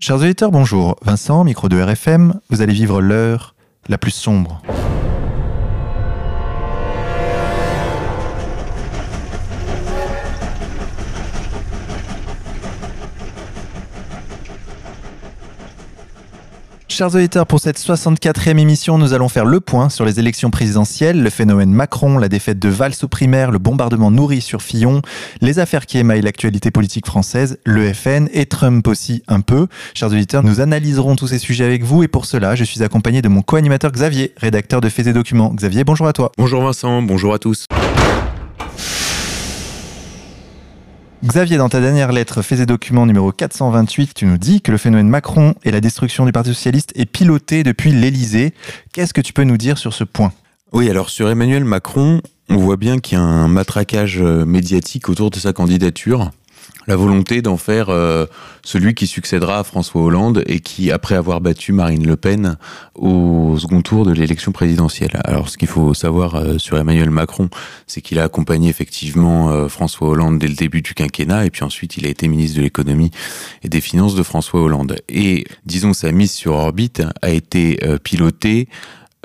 Chers auditeurs, bonjour. Vincent, micro de RFM, vous allez vivre l'heure la plus sombre. Chers auditeurs, pour cette 64e émission, nous allons faire le point sur les élections présidentielles, le phénomène Macron, la défaite de Valls au primaire, le bombardement nourri sur Fillon, les affaires qui émaillent l'actualité politique française, le FN et Trump aussi un peu. Chers auditeurs, nous analyserons tous ces sujets avec vous et pour cela, je suis accompagné de mon co-animateur Xavier, rédacteur de Faits et Documents. Xavier, bonjour à toi. Bonjour Vincent, bonjour à tous. Xavier, dans ta dernière lettre, Faits et documents numéro 428, tu nous dis que le phénomène Macron et la destruction du Parti socialiste est piloté depuis l'Élysée. Qu'est-ce que tu peux nous dire sur ce point? Oui, alors sur Emmanuel Macron, on voit bien qu'il y a un matraquage euh, médiatique autour de sa candidature la volonté d'en faire euh, celui qui succédera à François Hollande et qui, après avoir battu Marine Le Pen au second tour de l'élection présidentielle. Alors, ce qu'il faut savoir euh, sur Emmanuel Macron, c'est qu'il a accompagné effectivement euh, François Hollande dès le début du quinquennat, et puis ensuite il a été ministre de l'économie et des finances de François Hollande. Et disons sa mise sur orbite a été pilotée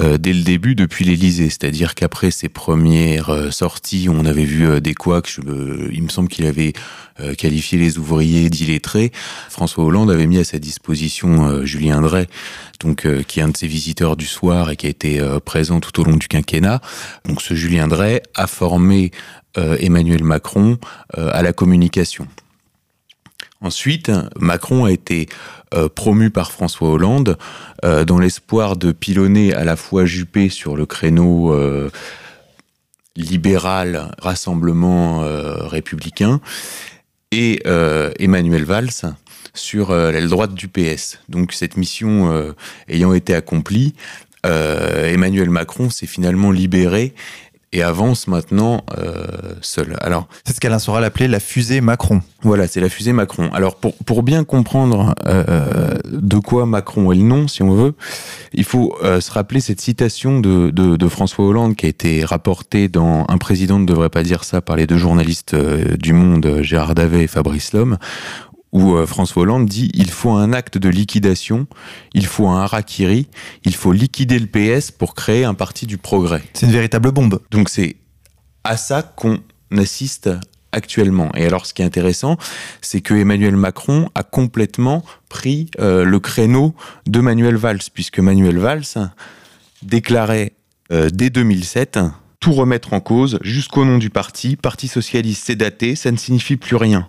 euh, dès le début depuis l'Elysée, c'est-à-dire qu'après ses premières euh, sorties, on avait vu euh, des couacs, il me semble qu'il avait qualifié les ouvriers d'illettrés. François Hollande avait mis à sa disposition Julien Drey, donc qui est un de ses visiteurs du soir et qui a été présent tout au long du quinquennat. Donc ce Julien Drey a formé Emmanuel Macron à la communication. Ensuite, Macron a été euh, promu par François Hollande euh, dans l'espoir de pilonner à la fois Juppé sur le créneau euh, libéral, rassemblement républicain, et Emmanuel Valls sur l'aile droite du PS. Donc cette mission ayant été accomplie, Emmanuel Macron s'est finalement libéré et avance maintenant euh, seul. Alors, c'est ce qu'Alain Soral appelait la fusée Macron. Voilà, c'est la fusée Macron. Alors, pour, pour bien comprendre euh, de quoi Macron est le nom, si on veut, il faut euh, se rappeler cette citation de, de, de, François Hollande qui a été rapportée dans Un président ne devrait pas dire ça par les deux journalistes euh, du Monde, Gérard Davet et Fabrice Lhomme, où euh, François Hollande dit il faut un acte de liquidation, il faut un harakiri, il faut liquider le PS pour créer un parti du progrès. C'est une véritable bombe. Donc c'est à ça qu'on assiste actuellement. Et alors, ce qui est intéressant, c'est que Emmanuel Macron a complètement pris euh, le créneau de Manuel Valls, puisque Manuel Valls déclarait euh, dès 2007 tout remettre en cause jusqu'au nom du parti. Parti socialiste, c'est daté, ça ne signifie plus rien.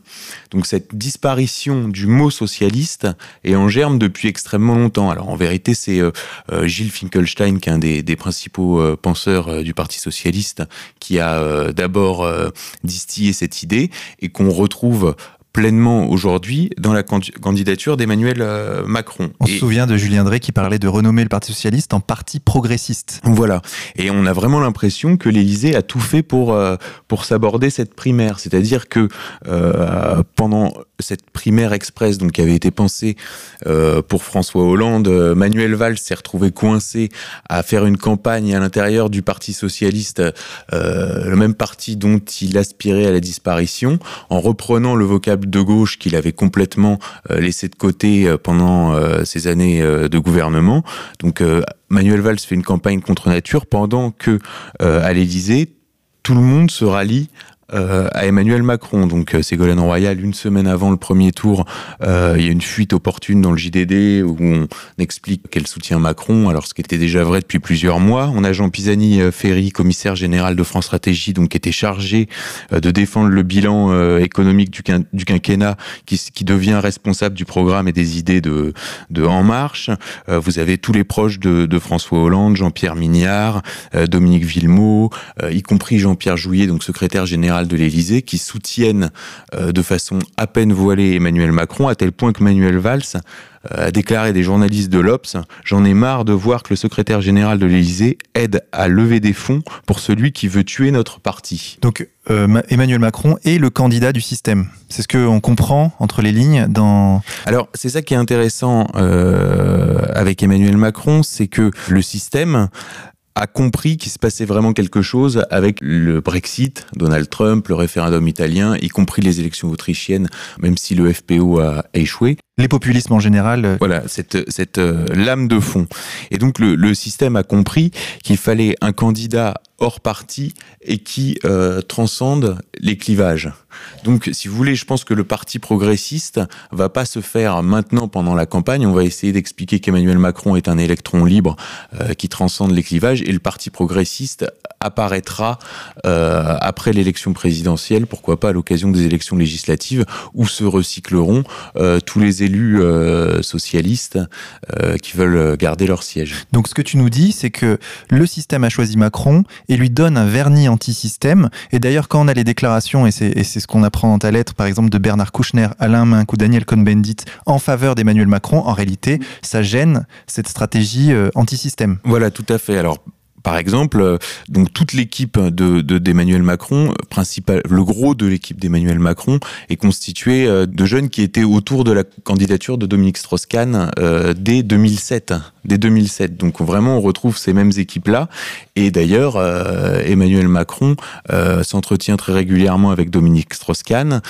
Donc cette disparition du mot socialiste est en germe depuis extrêmement longtemps. Alors en vérité, c'est euh, euh, Gilles Finkelstein, qui est un des, principaux euh, penseurs du Parti socialiste, qui a d'abord distillé cette idée et qu'on retrouve pleinement aujourd'hui dans la candidature d'Emmanuel euh, Macron. On se souvient de Julien Drey qui parlait de renommer le Parti socialiste en parti progressiste. Voilà. Et on a vraiment l'impression que l'Élysée a tout fait pour euh, pour s'aborder cette primaire, c'est-à-dire que euh, pendant cette primaire express donc qui avait été pensée euh, pour François Hollande, Manuel Valls s'est retrouvé coincé à faire une campagne à l'intérieur du Parti socialiste, euh, le même parti dont il aspirait à la disparition, en reprenant le de gauche qu'il avait complètement euh, laissé de côté euh, pendant euh, ces années de gouvernement. Donc Manuel Valls fait une campagne contre nature pendant que à l'Élysée tout le monde se rallie euh, à Emmanuel Macron. Donc euh, Ségolène Royal, une semaine avant le premier tour, euh, il y a une fuite opportune dans le JDD où on explique qu'elle soutient Macron, alors ce qui était déjà vrai depuis plusieurs mois. On a Jean Pisani-Ferry, commissaire général de France Stratégie, donc qui était chargé de défendre le bilan économique du, quinquennat, qui, devient responsable du programme et des idées de, En Marche. vous avez tous les proches de, François Hollande, Jean-Pierre Mignard, Dominique Villemot, y compris Jean-Pierre Jouillet, donc secrétaire général de l'Élysée qui soutiennent euh, de façon à peine voilée Emmanuel Macron, à tel point que Manuel Valls euh, a déclaré des journalistes de l'Obs J'en ai marre de voir que le secrétaire général de l'Élysée aide à lever des fonds pour celui qui veut tuer notre parti. Donc euh, Emmanuel Macron est le candidat du système. C'est ce qu'on comprend entre les lignes dans. Alors c'est ça qui est intéressant avec Emmanuel Macron, c'est que le système a compris qu'il se passait vraiment quelque chose avec le Brexit, Donald Trump, le référendum italien, y compris les élections autrichiennes, même si le FPO a échoué. Les populismes en général. Euh, voilà, cette, cette euh, lame de fond. Et donc le, le système a compris qu'il fallait un candidat hors parti et qui euh, transcende les clivages. Donc, si vous voulez, je pense que le parti progressiste va pas se faire maintenant pendant la campagne. On va essayer d'expliquer qu'Emmanuel Macron est un électron libre euh, qui transcende les clivages et le parti progressiste apparaîtra euh, après l'élection présidentielle, pourquoi pas à l'occasion des élections législatives, où se recycleront euh, tous les élus euh, socialistes qui veulent garder leur siège. Donc, ce que tu nous dis, c'est que le système a choisi Macron et lui donne un vernis anti-système. Et d'ailleurs, quand on a les déclarations, et c'est ce qu'on apprend dans ta lettre, par exemple, de Bernard Kouchner, Alain Minck ou Daniel Cohn-Bendit en faveur d'Emmanuel Macron, en réalité, ça gêne cette stratégie anti-système. Voilà, tout à fait. Alors, par exemple, euh, donc toute l'équipe de d'Emmanuel Macron, principal, le gros de l'équipe d'Emmanuel Macron est constitué euh, de jeunes qui étaient autour de la candidature de Dominique Strauss-Kahn euh, dès 2007, dès 2007. Donc vraiment, on retrouve ces mêmes équipes-là. Et d'ailleurs, Emmanuel Macron s'entretient très régulièrement avec Dominique Strauss-Kahn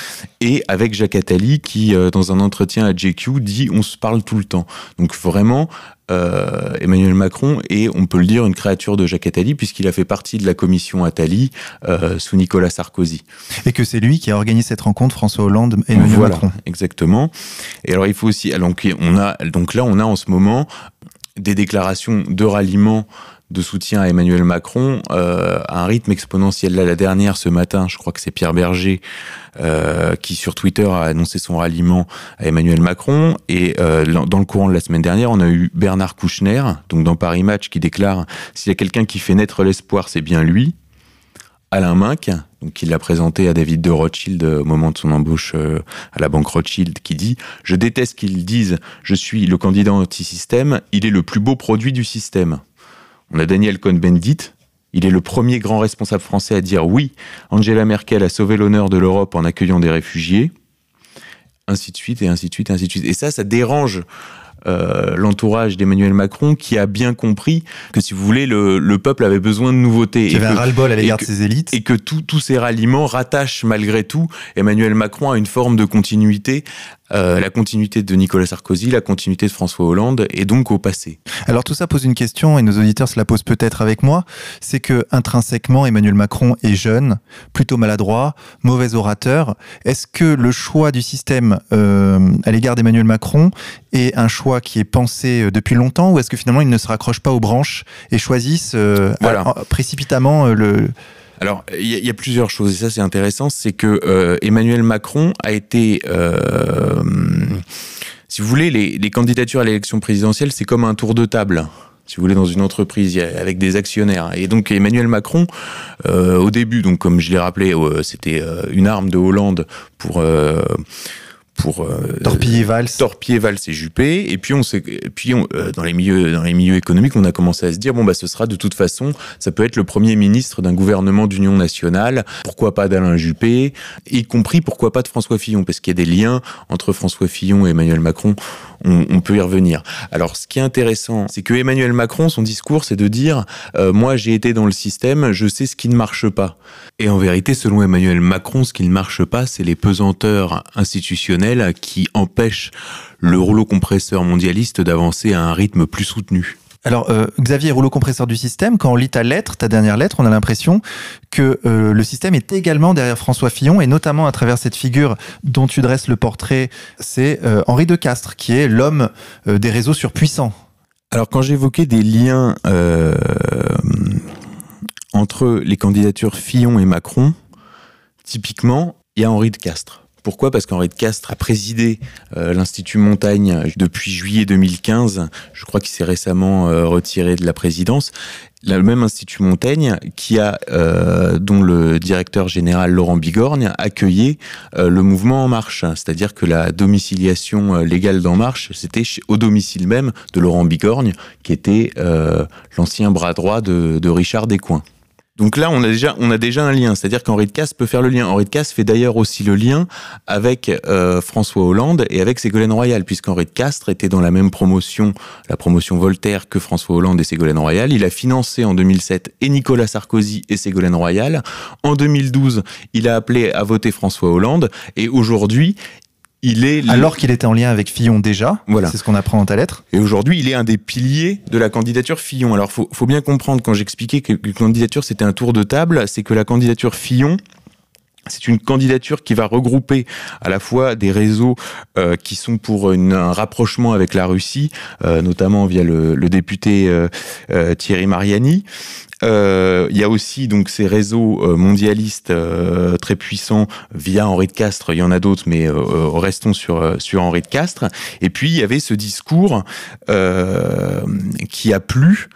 et avec Jacques Attali, qui dans un entretien à JQ dit on se parle tout le temps. Donc vraiment, euh, Emmanuel Macron est, on peut le dire, une créature de Jacques Attali, puisqu'il a fait partie de la commission Attali euh, sous Nicolas Sarkozy. Et que c'est lui qui a organisé cette rencontre, François Hollande et Emmanuel voilà, Macron. Exactement. Et alors il faut aussi, donc, on a, donc là on a en ce moment des déclarations de ralliement de soutien à Emmanuel Macron euh, à un rythme exponentiel. Là, la dernière ce matin, je crois que c'est Pierre Berger euh, qui sur Twitter a annoncé son ralliement à Emmanuel Macron. Et euh, dans le courant de la semaine dernière, on a eu Bernard Kouchner, donc dans Paris Match, qui déclare s'il y a quelqu'un qui fait naître l'espoir, c'est bien lui. Alain Minck, donc qui l'a présenté à David de Rothschild au moment de son embauche à la banque Rothschild, qui dit Je déteste qu'ils disent je suis le candidat anti-système, il est le plus beau produit du système. On a Daniel Cohn-Bendit. Il est le premier grand responsable français à dire oui, Angela Merkel a sauvé l'honneur de l'Europe en accueillant des réfugiés. Ainsi de suite, et ainsi de suite, et ainsi de suite. Et ça, ça dérange euh, l'entourage d'Emmanuel Macron qui a bien compris que, si vous voulez, le, le peuple avait besoin de nouveautés. Il y avait un ras-le-bol à l'égard de ses élites. Et que tous ces ralliements rattachent malgré tout Emmanuel Macron à une forme de continuité euh, la continuité de Nicolas Sarkozy, la continuité de François Hollande et donc au passé. Alors tout ça pose une question et nos auditeurs se la posent peut-être avec moi, c'est que intrinsèquement Emmanuel Macron est jeune, plutôt maladroit, mauvais orateur. Est-ce que le choix du système euh, à l'égard d'Emmanuel Macron est un choix qui est pensé euh, depuis longtemps ou est-ce que finalement il ne se raccroche pas aux branches et choisissent euh, voilà. précipitamment le alors, il y, a plusieurs choses, et ça c'est intéressant, c'est que euh, Emmanuel Macron a été... Euh, si vous voulez, les, candidatures à l'élection présidentielle, c'est comme un tour de table si vous voulez, dans une entreprise avec des actionnaires. Et donc Emmanuel Macron, euh, au début, comme je l'ai rappelé, c'était une arme de Hollande pour pour euh, torpiller Valls, torpiller Valls et Juppé. Et puis on s'est, puis on, euh, dans les milieux, dans les milieux économiques, on a commencé à se dire bon bah ce sera de toute façon, ça peut être le premier ministre d'un gouvernement d'union nationale. Pourquoi pas d'Alain Juppé, y compris pourquoi pas de François Fillon, parce qu'il y a des liens entre François Fillon et Emmanuel Macron. On, peut y revenir. Alors ce qui est intéressant, c'est que Emmanuel Macron, son discours, c'est de dire euh, moi j'ai été dans le système, je sais ce qui ne marche pas. Et en vérité, selon Emmanuel Macron, ce qui ne marche pas, c'est les pesanteurs institutionnels qui empêchent le rouleau compresseur mondialiste d'avancer à un rythme plus soutenu. Alors, euh, Xavier, rouleau compresseur du système, quand on lit ta lettre, ta dernière lettre, on a l'impression que euh, le système est également derrière François Fillon, et notamment à travers cette figure dont tu dresses le portrait, c'est euh, Henri de Castres, qui est l'homme des réseaux surpuissants. Alors, quand j'évoquais des liens entre les candidatures Fillon et Macron, typiquement, il y a Henri de Castres. Pourquoi? Parce qu'Henri de Castres a présidé euh, l'Institut Montaigne depuis juillet 2015. Je crois qu'il s'est récemment euh, retiré de la présidence. Le même Institut Montaigne qui a, euh, dont le directeur général Laurent Bigorgne accueillait le mouvement En Marche, c'est-à-dire que la domiciliation légale d'En Marche, c'était au domicile même de Laurent Bigorgne, qui était l'ancien bras droit de Richard Descoings. Donc là, on a déjà, on a déjà un lien, c'est-à-dire qu'Henri de Casse peut faire le lien. Henri de Casse fait d'ailleurs aussi le lien avec euh, François Hollande et avec Ségolène Royal, puisqu'Henri de Castres était dans la même promotion, la promotion Voltaire, que François Hollande et Ségolène Royal. Il a financé en 2007 et Nicolas Sarkozy et Ségolène Royal. En 2012, il a appelé à voter François Hollande et aujourd'hui, il est alors qu'il était en lien avec Fillon déjà. Voilà. C'est ce qu'on apprend dans ta lettre. Et aujourd'hui, il est un des piliers de la candidature Fillon. Alors, faut, faut bien comprendre quand j'expliquais que la candidature c'était un tour de table, c'est que la candidature Fillon c'est une candidature qui va regrouper à la fois des réseaux euh, qui sont pour un rapprochement avec la Russie, euh, notamment via le, député euh, Thierry Mariani. Il y a aussi donc ces réseaux mondialistes très puissants via Henri de Castres. Il y en a d'autres, mais restons sur sur Henri de Castres. Et puis il y avait ce discours qui a plu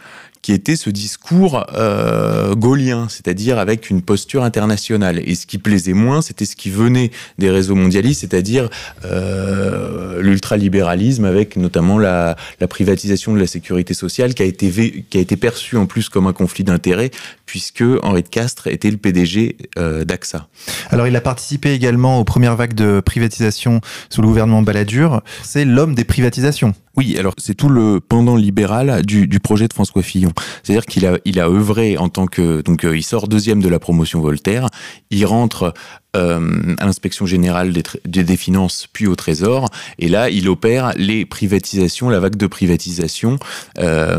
qui était ce discours euh, gaulien, c'est-à-dire avec une posture internationale. Et ce qui plaisait moins, c'était ce qui venait des réseaux mondialistes, c'est-à-dire euh, l'ultralibéralisme, avec notamment la, privatisation de la sécurité sociale, qui a été qui a été perçue en plus comme un conflit d'intérêts, puisque Henri de Castres était le PDG euh, d'AXA. Alors, il a participé également aux premières vagues de privatisation sous le gouvernement Balladur. C'est l'homme des privatisations. Oui, alors c'est tout le pendant libéral du, du projet de François Fillon. C'est-à-dire qu'il a, il a œuvré en tant que... Donc euh, il sort deuxième de la promotion Voltaire, il rentre euh, à l'inspection générale des, des, finances, puis au Trésor, et là il opère les privatisations, la vague de privatisation euh,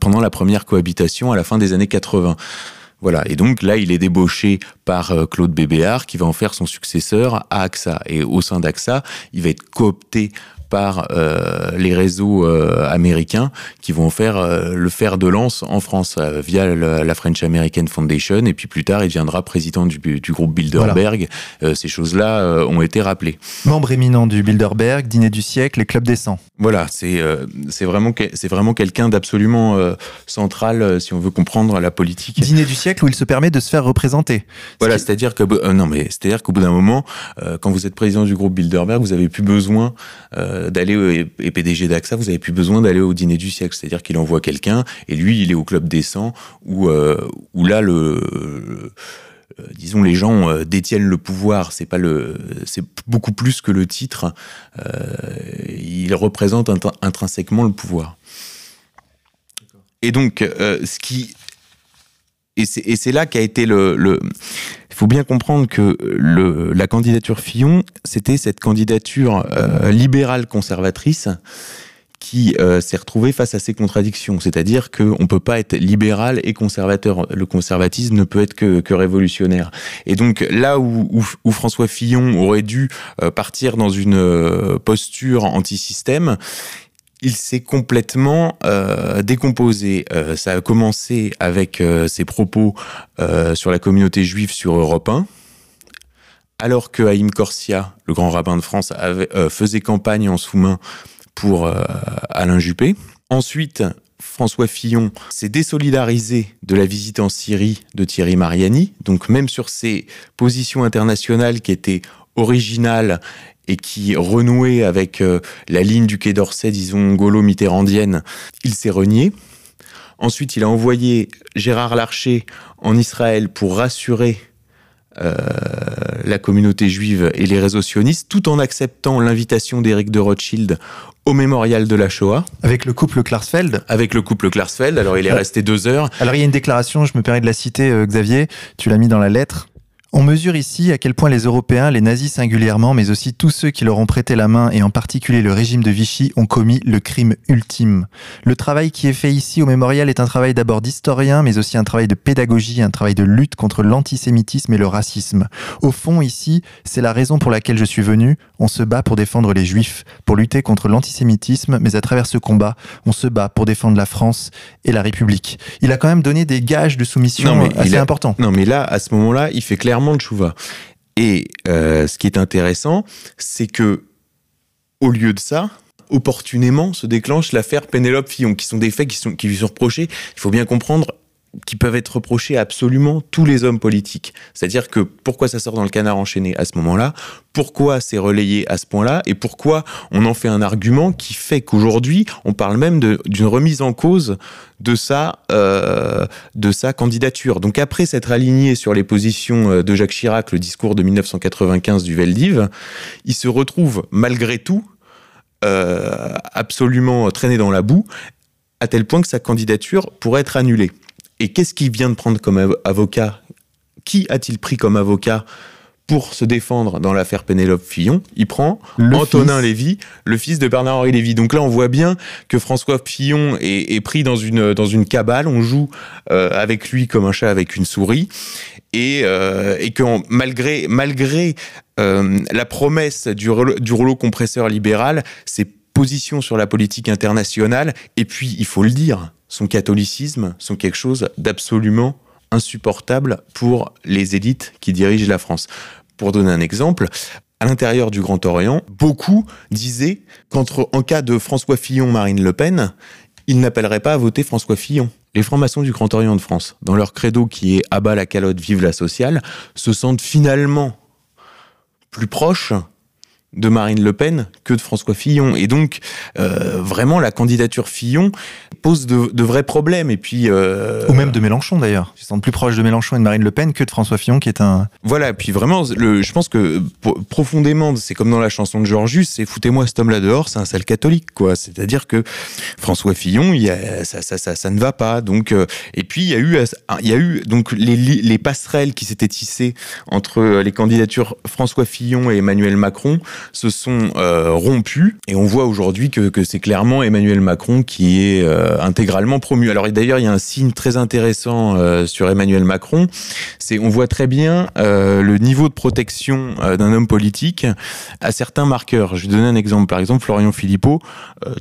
pendant la première cohabitation à la fin des années 80. Voilà, et donc là, il est débauché par euh, Claude Bébéard, qui va en faire son successeur à AXA. Et au sein d'AXA, il va être coopté par euh, les réseaux euh, américains qui vont faire euh, le fer de lance en France via la French American Foundation et puis plus tard il deviendra président du, groupe Bilderberg. ces choses-là ont été rappelées. Membre éminent du Bilderberg, dîner du siècle et club des 100. Voilà, c'est c'est vraiment c'est vraiment quelqu'un d'absolument central si on veut comprendre la politique. Dîner du siècle où il se permet de se faire représenter. Voilà, c'est-à-dire que non mais c'est-à-dire qu'au bout d'un moment, quand vous êtes président du groupe Bilderberg, vous avez plus besoin euh, d'aller et PDG d'AXA, vous avez plus besoin d'aller au dîner du siècle, c'est-à-dire qu'il envoie quelqu'un et lui il est au club des 100 où euh, où là le euh, disons les gens détiennent le pouvoir. C'est pas le c'est beaucoup plus que le titre. Il représente intrinsèquement le pouvoir. Et donc ce qui et c'est là qu'a été le il faut bien comprendre que la candidature Fillon, c'était cette candidature euh, libérale conservatrice qui euh, s'est retrouvée face à ces contradictions. C'est-à-dire qu'on ne peut pas être libéral et conservateur. Le conservatisme ne peut être que, révolutionnaire. Et donc là où François Fillon aurait dû euh, partir dans une posture anti-système, il s'est complètement euh, décomposé. Euh, ça a commencé avec euh, ses propos sur la communauté juive sur Europe 1, alors que Haïm Corsia, le grand rabbin de France, faisait campagne en sous-main pour Alain Juppé. Ensuite, François Fillon s'est désolidarisé de la visite en Syrie de Thierry Mariani. Donc même sur ses positions internationales qui étaient originales et qui renouait avec euh, la ligne du Quai d'Orsay, disons gaulo-mitterrandienne, il s'est renié. Ensuite, il a envoyé Gérard Larcher en Israël pour rassurer euh, la communauté juive et les réseaux sionistes, tout en acceptant l'invitation d'Éric de Rothschild au mémorial de la Shoah. Avec le couple Klarsfeld Avec le couple Klarsfeld, alors il est euh, resté deux heures. Alors il y a une déclaration, je me permets de la citer, Xavier, tu l'as mis dans la lettre. On mesure ici à quel point les Européens, les nazis singulièrement, mais aussi tous ceux qui leur ont prêté la main, et en particulier le régime de Vichy, ont commis le crime ultime. Le travail qui est fait ici au mémorial est un travail d'abord d'historien, mais aussi un travail de pédagogie, un travail de lutte contre l'antisémitisme et le racisme. Au fond, ici, c'est la raison pour laquelle je suis venu. On se bat pour défendre les juifs, pour lutter contre l'antisémitisme, mais à travers ce combat, on se bat pour défendre la France et la République. Il a quand même donné des gages de soumission assez importants. Non, mais là, à ce moment-là, il fait clairement de chouva. Et euh, ce qui est intéressant, c'est que au lieu de ça, opportunément se déclenche l'affaire Pénélope Fillon, qui sont des faits qui, sont, qui lui sont reprochés. Il faut bien comprendre qui peuvent être reprochés à absolument tous les hommes politiques. C'est-à-dire que pourquoi ça sort dans le canard enchaîné à ce moment-là, pourquoi c'est relayé à ce point-là, et pourquoi on en fait un argument qui fait qu'aujourd'hui, on parle même d'une remise en cause de sa, euh, de sa candidature. Donc après s'être aligné sur les positions euh, de Jacques Chirac, le discours de 1995 du Veldiv, il se retrouve malgré tout euh, absolument traîné dans la boue, à tel point que sa candidature pourrait être annulée. Et qu'est-ce qu'il vient de prendre comme avocat? Qui a-t-il pris comme avocat pour se défendre dans l'affaire Pénélope Fillon, il prend Antonin Lévy, le fils de Bernard-Henri Lévy. Donc là, on voit bien que François Fillon est, pris dans une, dans une cabale, on joue euh, avec lui comme un chat avec une souris, et, euh, et que malgré, malgré euh, la promesse du, du rouleau compresseur libéral, ses positions sur la politique internationale, et puis, il faut le dire, son catholicisme sont quelque chose d'absolument insupportable pour les élites qui dirigent la France. Pour donner un exemple, à l'intérieur du Grand Orient, beaucoup disaient qu'en cas de François Fillon-Marine Le Pen, ils n'appelleraient pas à voter François Fillon. Les francs-maçons du Grand Orient de France, dans leur credo qui est Abat la calotte, vive la sociale, se sentent finalement plus proches de Marine Le Pen que de François Fillon. Et donc, euh, vraiment, la candidature Fillon pose de, vrais problèmes. Et puis, euh, Ou même de Mélenchon, d'ailleurs. Ils sont plus proches de Mélenchon et de Marine Le Pen que de François Fillon, qui est un... Voilà, puis vraiment, le, je pense que profondément, c'est comme dans la chanson de Georges, c'est « Foutez-moi cet homme-là dehors, c'est un sale catholique », quoi. C'est-à-dire que François Fillon, il y a, ça, ça, ça, ça, ne va pas. Donc, euh, et puis, il y a eu, il y a eu donc, les, les passerelles qui s'étaient tissées entre les candidatures François Fillon et Emmanuel Macron se sont euh, rompus et on voit aujourd'hui que, que c'est clairement Emmanuel Macron qui est euh, intégralement promu. Alors d'ailleurs, il y a un signe très intéressant euh, sur Emmanuel Macron, c'est on voit très bien le niveau de protection d'un homme politique à certains marqueurs. Je vais donner un exemple. Par exemple, Florian Philippot,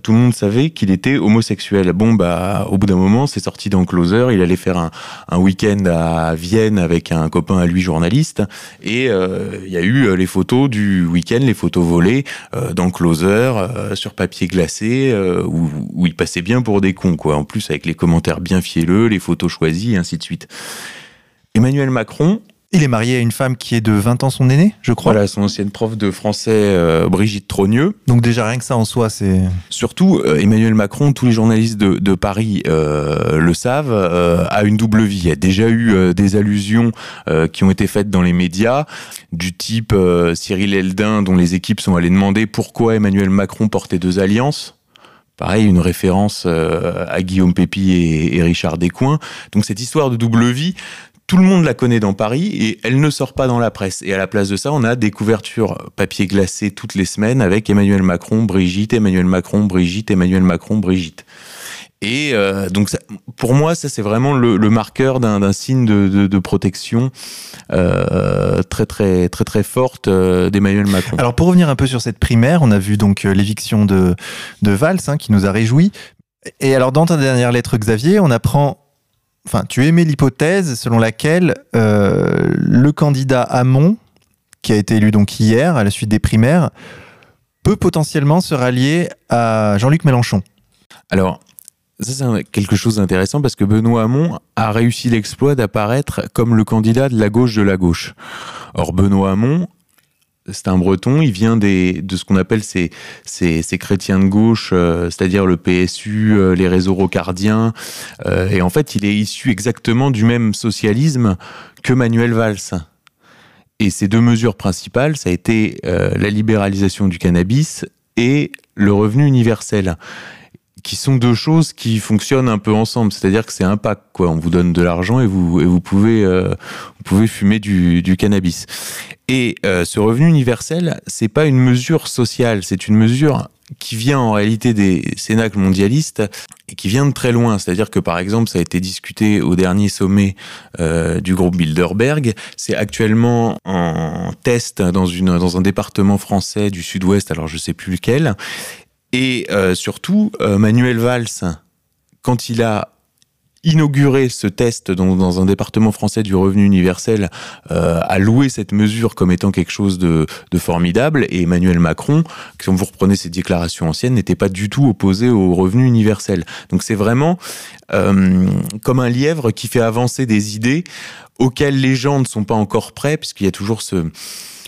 tout le monde savait qu'il était homosexuel. Bon, bah, au bout d'un moment, c'est sorti dans Closer. Il allait faire un, un week-end à Vienne avec un copain à lui journaliste et il y a eu les photos du week-end, les photos volé euh, Closer, euh, sur papier glacé, euh, où, où il passait bien pour des cons, quoi. En plus, avec les commentaires bien fielleux, les photos choisies, et ainsi de suite. Emmanuel Macron, il est marié à une femme qui est de 20 ans son aîné, je crois. Voilà, son ancienne prof de français, euh, Brigitte Trogneux. Donc déjà rien que ça en soi, c'est... Surtout, euh, Emmanuel Macron, tous les journalistes de, Paris euh, le savent, a une double vie. Il y a déjà eu des allusions qui ont été faites dans les médias, du type Cyril Eldin, dont les équipes sont allées demander pourquoi Emmanuel Macron portait deux alliances. Pareil, une référence à Guillaume Pépi et, et Richard Descoings. Donc cette histoire de double vie, tout le monde la connaît dans Paris et elle ne sort pas dans la presse. Et à la place de ça, on a des couvertures papier glacé toutes les semaines avec Emmanuel Macron, Brigitte, Emmanuel Macron, Brigitte, Emmanuel Macron, Brigitte. Et euh, donc, pour moi, ça c'est vraiment le, marqueur d'un signe de, protection euh, très très très très forte euh, d'Emmanuel Macron. Alors pour revenir un peu sur cette primaire, on a vu donc l'éviction de de Valls hein, qui nous a réjouis. Et alors dans ta dernière lettre, Xavier, on apprend enfin, tu émets l'hypothèse selon laquelle euh, le candidat Hamon, qui a été élu donc hier à la suite des primaires, peut potentiellement se rallier à Jean-Luc Mélenchon. Alors, ça c'est quelque chose d'intéressant parce que Benoît Hamon a réussi l'exploit d'apparaître comme le candidat de la gauche de la gauche. Or Benoît Hamon c'est un breton, il vient de ce qu'on appelle ces, chrétiens de gauche, euh, c'est-à-dire le PSU, euh, les réseaux rocardiens, euh, et en fait il est issu exactement du même socialisme que Manuel Valls. Et ces deux mesures principales, ça a été la libéralisation du cannabis et le revenu universel qui sont deux choses qui fonctionnent un peu ensemble. C'est-à-dire que c'est un pack, quoi. On vous donne de l'argent et vous, pouvez, vous pouvez fumer du, du cannabis. Et euh, ce revenu universel, c'est pas une mesure sociale, c'est une mesure qui vient en réalité des cénacles mondialistes et qui vient de très loin. C'est-à-dire que par exemple, ça a été discuté au dernier sommet euh, du groupe Bilderberg. C'est actuellement en test dans, une, dans un département français du sud-ouest, alors je sais plus lequel. Et euh, surtout, Manuel Valls, quand il a inauguré ce test dans, un département français du revenu universel, euh, a loué cette mesure comme étant quelque chose de, de formidable. Et Emmanuel Macron, si vous reprenez ses déclarations anciennes, n'était pas du tout opposé au revenu universel. Donc c'est vraiment euh, comme un lièvre qui fait avancer des idées auxquelles les gens ne sont pas encore prêts, puisqu'il y a toujours ce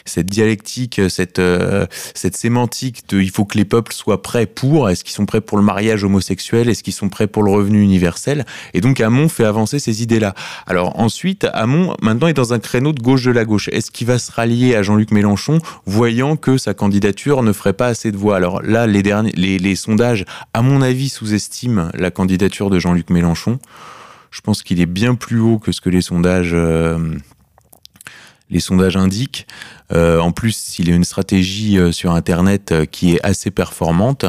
cette dialectique, cette, euh, cette sémantique de il faut que les peuples soient prêts pour, est-ce qu'ils sont prêts pour le mariage homosexuel, est-ce qu'ils sont prêts pour le revenu universel Et donc Hamon fait avancer ces idées-là. Alors ensuite, Hamon maintenant est dans un créneau de gauche de la gauche. Est-ce qu'il va se rallier à Jean-Luc Mélenchon, voyant que sa candidature ne ferait pas assez de voix? Alors là, les, sondages, à mon avis, sous-estiment la candidature de Jean-Luc Mélenchon. Je pense qu'il est bien plus haut que ce que les sondages... Euh, les sondages indiquent. en plus, il y a une stratégie sur Internet qui est assez performante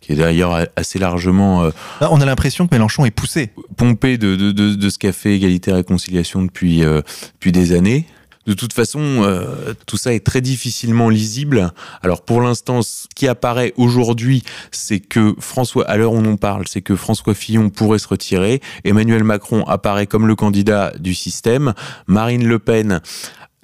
qui est d'ailleurs assez largement. Euh, on a l'impression que Mélenchon est poussé. Pompé de, de, de, de ce qu'a fait Égalité et Réconciliation depuis, euh, depuis des années. De toute façon, euh, tout ça est très difficilement lisible. Alors pour l'instant, ce qui apparaît aujourd'hui, c'est que François, à l'heure où on en parle, c'est que François Fillon pourrait se retirer. Emmanuel Macron apparaît comme le candidat du système. Marine Le Pen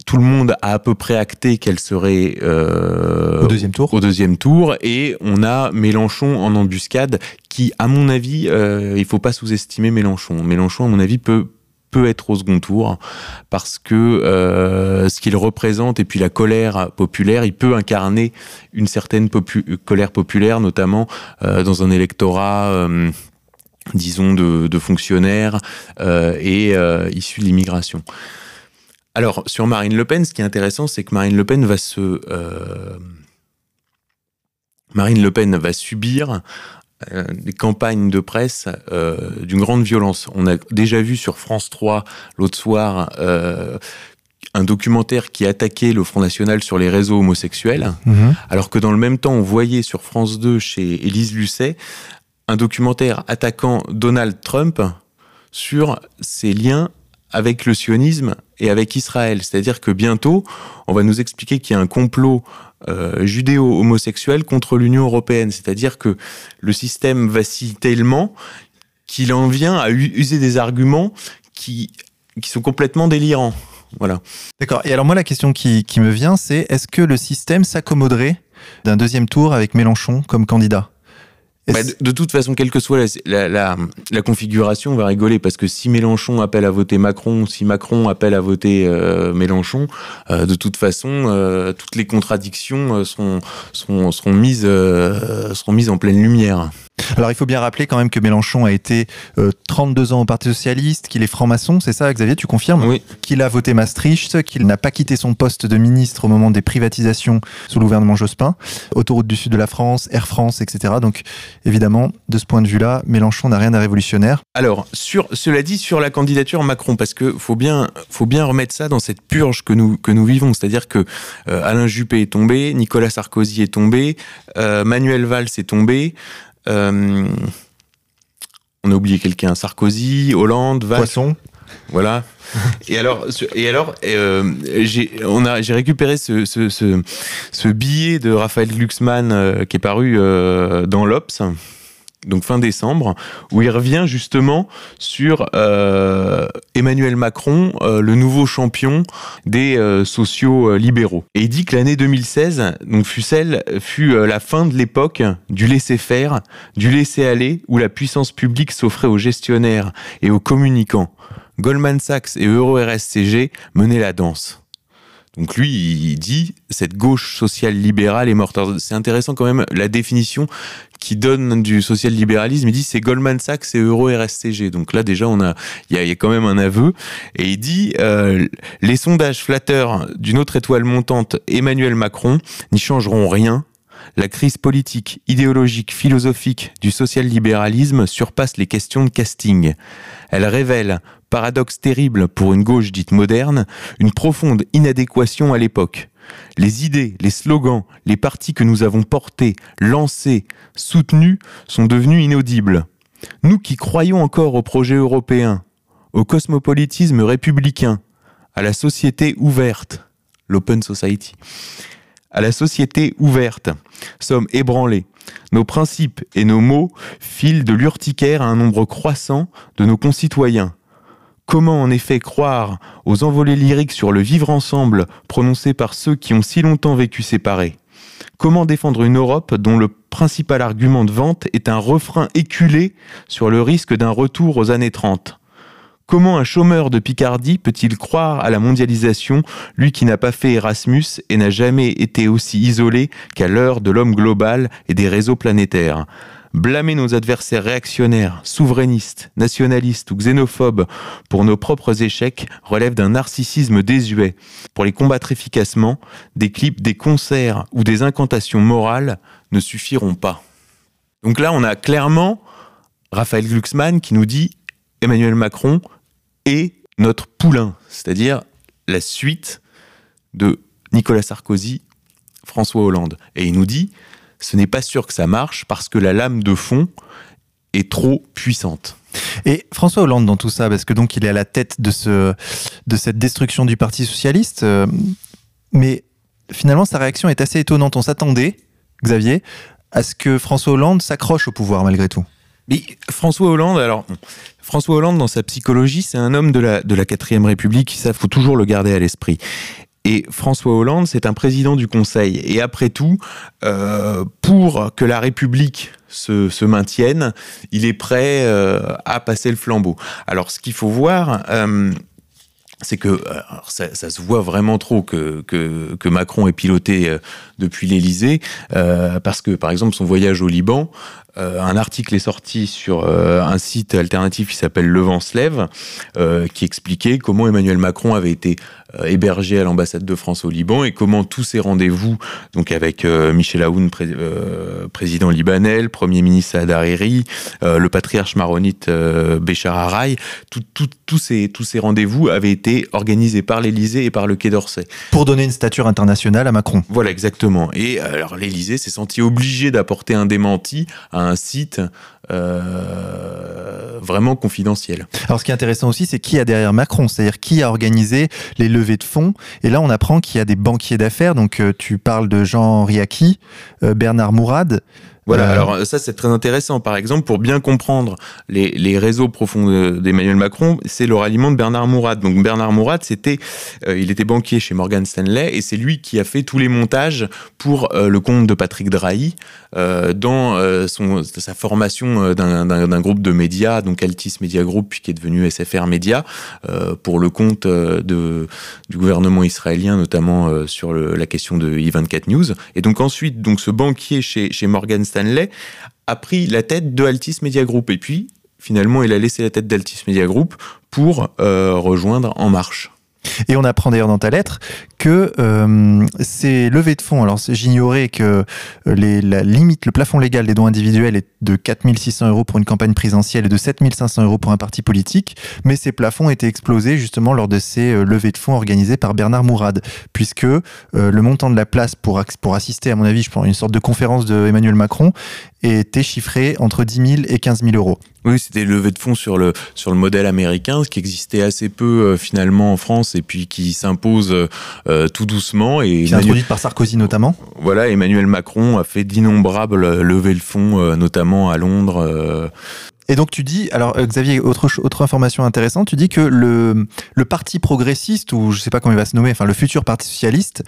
tout le monde a à peu près acté qu'elle serait euh, au deuxième tour. Au deuxième tour, et on a Mélenchon en embuscade, qui, à mon avis, euh, il faut pas sous-estimer Mélenchon. Mélenchon, à mon avis, peut peut être au second tour parce que euh, ce qu'il représente et puis la colère populaire, il peut incarner une certaine colère populaire, notamment euh, dans un électorat. Disons de, de fonctionnaires euh, et issus de l'immigration. Alors, sur Marine Le Pen, ce qui est intéressant, c'est que Marine Le Pen va se. Euh, Marine Le Pen va subir euh, des campagnes de presse euh, d'une grande violence. On a déjà vu sur France 3 l'autre soir un documentaire qui attaquait le Front National sur les réseaux homosexuels, mhm. alors que dans le même temps, on voyait sur France 2 chez Élise Lucet un documentaire attaquant Donald Trump sur ses liens avec le sionisme et avec Israël. C'est-à-dire que bientôt, on va nous expliquer qu'il y a un complot euh, judéo-homosexuel contre l'Union européenne. C'est-à-dire que le système vacille tellement qu'il en vient à user des arguments qui, sont complètement délirants. Voilà. D'accord. Et alors moi, la question qui me vient, c'est est-ce que le système s'accommoderait d'un deuxième tour avec Mélenchon comme candidat? Bah, de, toute façon, quelle que soit la, la, la, configuration, on va rigoler parce que si Mélenchon appelle à voter Macron, si Macron appelle à voter euh, Mélenchon, euh, de toute façon, euh, toutes les contradictions seront, seront, seront, mises, seront mises en pleine lumière. Alors il faut bien rappeler quand même que Mélenchon a été 32 ans au Parti Socialiste, qu'il est franc-maçon, c'est ça Xavier, tu confirmes Oui. Qu'il a voté Maastricht, qu'il n'a pas quitté son poste de ministre au moment des privatisations sous le gouvernement Jospin, autoroute du sud de la France, Air France, etc. Donc évidemment, de ce point de vue-là, Mélenchon n'a rien de révolutionnaire. Alors, sur, cela dit, sur la candidature Macron, parce que faut bien, faut bien remettre ça dans cette purge que nous, que nous vivons, c'est-à-dire que euh, Alain Juppé est tombé, Nicolas Sarkozy est tombé, euh, Manuel Valls est tombé. Euh, on a oublié quelqu'un, Sarkozy, Hollande, Valls. Poisson. Voilà. et alors, et alors, euh, j'ai, on a, j'ai récupéré ce, ce, ce, ce, billet de Raphaël Glucksmann euh, qui est paru euh, dans l'Obs donc fin décembre, où il revient justement sur euh, Emmanuel Macron, euh, le nouveau champion des euh, sociaux libéraux. Et il dit que l'année 2016, donc fut celle, fut la fin de l'époque du laisser-faire, du laisser-aller, où la puissance publique s'offrait aux gestionnaires et aux communicants. Goldman Sachs et Euro RSCG menaient la danse. Donc lui, il dit cette gauche sociale libérale est morte. C'est intéressant quand même la définition qui donne du social-libéralisme. Il dit c'est Goldman Sachs et Euro RSCG. Donc là déjà on a il y, a, quand même un aveu et il dit euh, les sondages flatteurs d'une autre étoile montante Emmanuel Macron n'y changeront rien. La crise politique, idéologique, philosophique du social-libéralisme surpasse les questions de casting. Elle révèle paradoxe terrible pour une gauche dite moderne, une profonde inadéquation à l'époque. Les idées, les slogans, les partis que nous avons portés, lancés, soutenus sont devenus inaudibles. Nous qui croyons encore au projet européen, au cosmopolitisme républicain, à la société ouverte, l'open society, à la société ouverte, sommes ébranlés. Nos principes et nos mots filent de l'urticaire à un nombre croissant de nos concitoyens. Comment en effet croire aux envolées lyriques sur le vivre ensemble prononcées par ceux qui ont si longtemps vécu séparés? Comment défendre une Europe dont le principal argument de vente est un refrain éculé sur le risque d'un retour aux années 30 Comment un chômeur de Picardie peut-il croire à la mondialisation, lui qui n'a pas fait Erasmus et n'a jamais été aussi isolé qu'à l'heure de l'homme global et des réseaux planétaires? Blâmer nos adversaires réactionnaires, souverainistes, nationalistes ou xénophobes pour nos propres échecs relève d'un narcissisme désuet. Pour les combattre efficacement, des clips, des concerts ou des incantations morales ne suffiront pas. Donc là, on a clairement Raphaël Glucksmann qui nous dit Emmanuel Macron est notre poulain, c'est-à-dire la suite de Nicolas Sarkozy, François Hollande. Et il nous dit, ce n'est pas sûr que ça marche parce que la lame de fond est trop puissante. Et François Hollande dans tout ça, parce que donc il est à la tête de, ce, de cette destruction du Parti socialiste, euh, mais finalement sa réaction est assez étonnante. On s'attendait, Xavier, à ce que François Hollande s'accroche au pouvoir malgré tout. Mais François Hollande, alors François Hollande dans sa psychologie, c'est un homme de la de la quatrième République, ça faut toujours le garder à l'esprit. Et François Hollande, c'est un président du Conseil. Et après tout, euh, pour que la République se, maintienne, il est prêt euh, à passer le flambeau. Alors, ce qu'il faut voir, euh, c'est que ça, se voit vraiment trop que, que, Macron est piloté depuis l'Élysée, parce que par exemple son voyage au Liban, euh, un article est sorti sur euh, un site alternatif qui s'appelle Le Vent se lève, euh, qui expliquait comment Emmanuel Macron avait été hébergé à l'ambassade de France au Liban et comment tous ces rendez-vous, donc avec Michel Aoun, pré président libanais, le premier ministre Saad Hariri, le patriarche maronite Béchar Haraï, tous ces, tous ces rendez-vous avaient été organisés par l'Élysée et par le Quai d'Orsay. Pour donner une stature internationale à Macron. Voilà, exactement. Et alors l'Élysée s'est senti obligé d'apporter un démenti à un site euh, vraiment confidentiel. Alors ce qui est intéressant aussi, c'est qui a derrière Macron, c'est-à-dire qui a organisé les levées de fonds. Et là, on apprend qu'il y a des banquiers d'affaires. Donc euh, tu parles de Jean Riaki, euh, Bernard Mourad. Voilà, euh... alors ça c'est très intéressant. Par exemple, pour bien comprendre les, les réseaux profonds d'Emmanuel Macron, c'est le ralliement de Bernard Mourad. Donc Bernard Mourad, c'était, euh, il était banquier chez Morgan Stanley et c'est lui qui a fait tous les montages pour euh, le compte de Patrick Drahi euh, dans son, sa formation d'un groupe de médias, donc Altis Media Group, puis qui est devenu SFR Media, pour le compte de, du gouvernement israélien, notamment sur le, la question de I24 News. Et donc ensuite, donc ce banquier chez, chez Morgan Stanley Stanley a pris la tête de Altis Media Group. Et puis, finalement, il a laissé la tête d'Altis Media Group pour euh, rejoindre En Marche. Et on apprend d'ailleurs dans ta lettre que euh, ces levées de fonds, alors j'ignorais que limite, le plafond légal des dons individuels est de 4600 euros pour une campagne présidentielle et de 7500 euros pour un parti politique, mais ces plafonds étaient explosés justement lors de ces euh, levées de fonds organisées par Bernard Mourad, puisque euh, le montant de la place pour, assister, à mon avis, je pense, une sorte de conférence de Macron était chiffré entre 10 000 et 15 000 euros. Oui, c'était levé de fonds sur le, sur le modèle américain, ce qui existait assez peu euh, finalement en France et puis qui s'impose euh, tout doucement. Et qui Emmanuel... par Sarkozy notamment. Voilà, Emmanuel Macron a fait d'innombrables levées de fonds, euh, notamment à Londres. Euh... Et donc tu dis, alors Xavier, autre, autre information intéressante, tu dis que le, le parti progressiste, ou je sais pas comment il va se nommer, enfin le futur parti socialiste,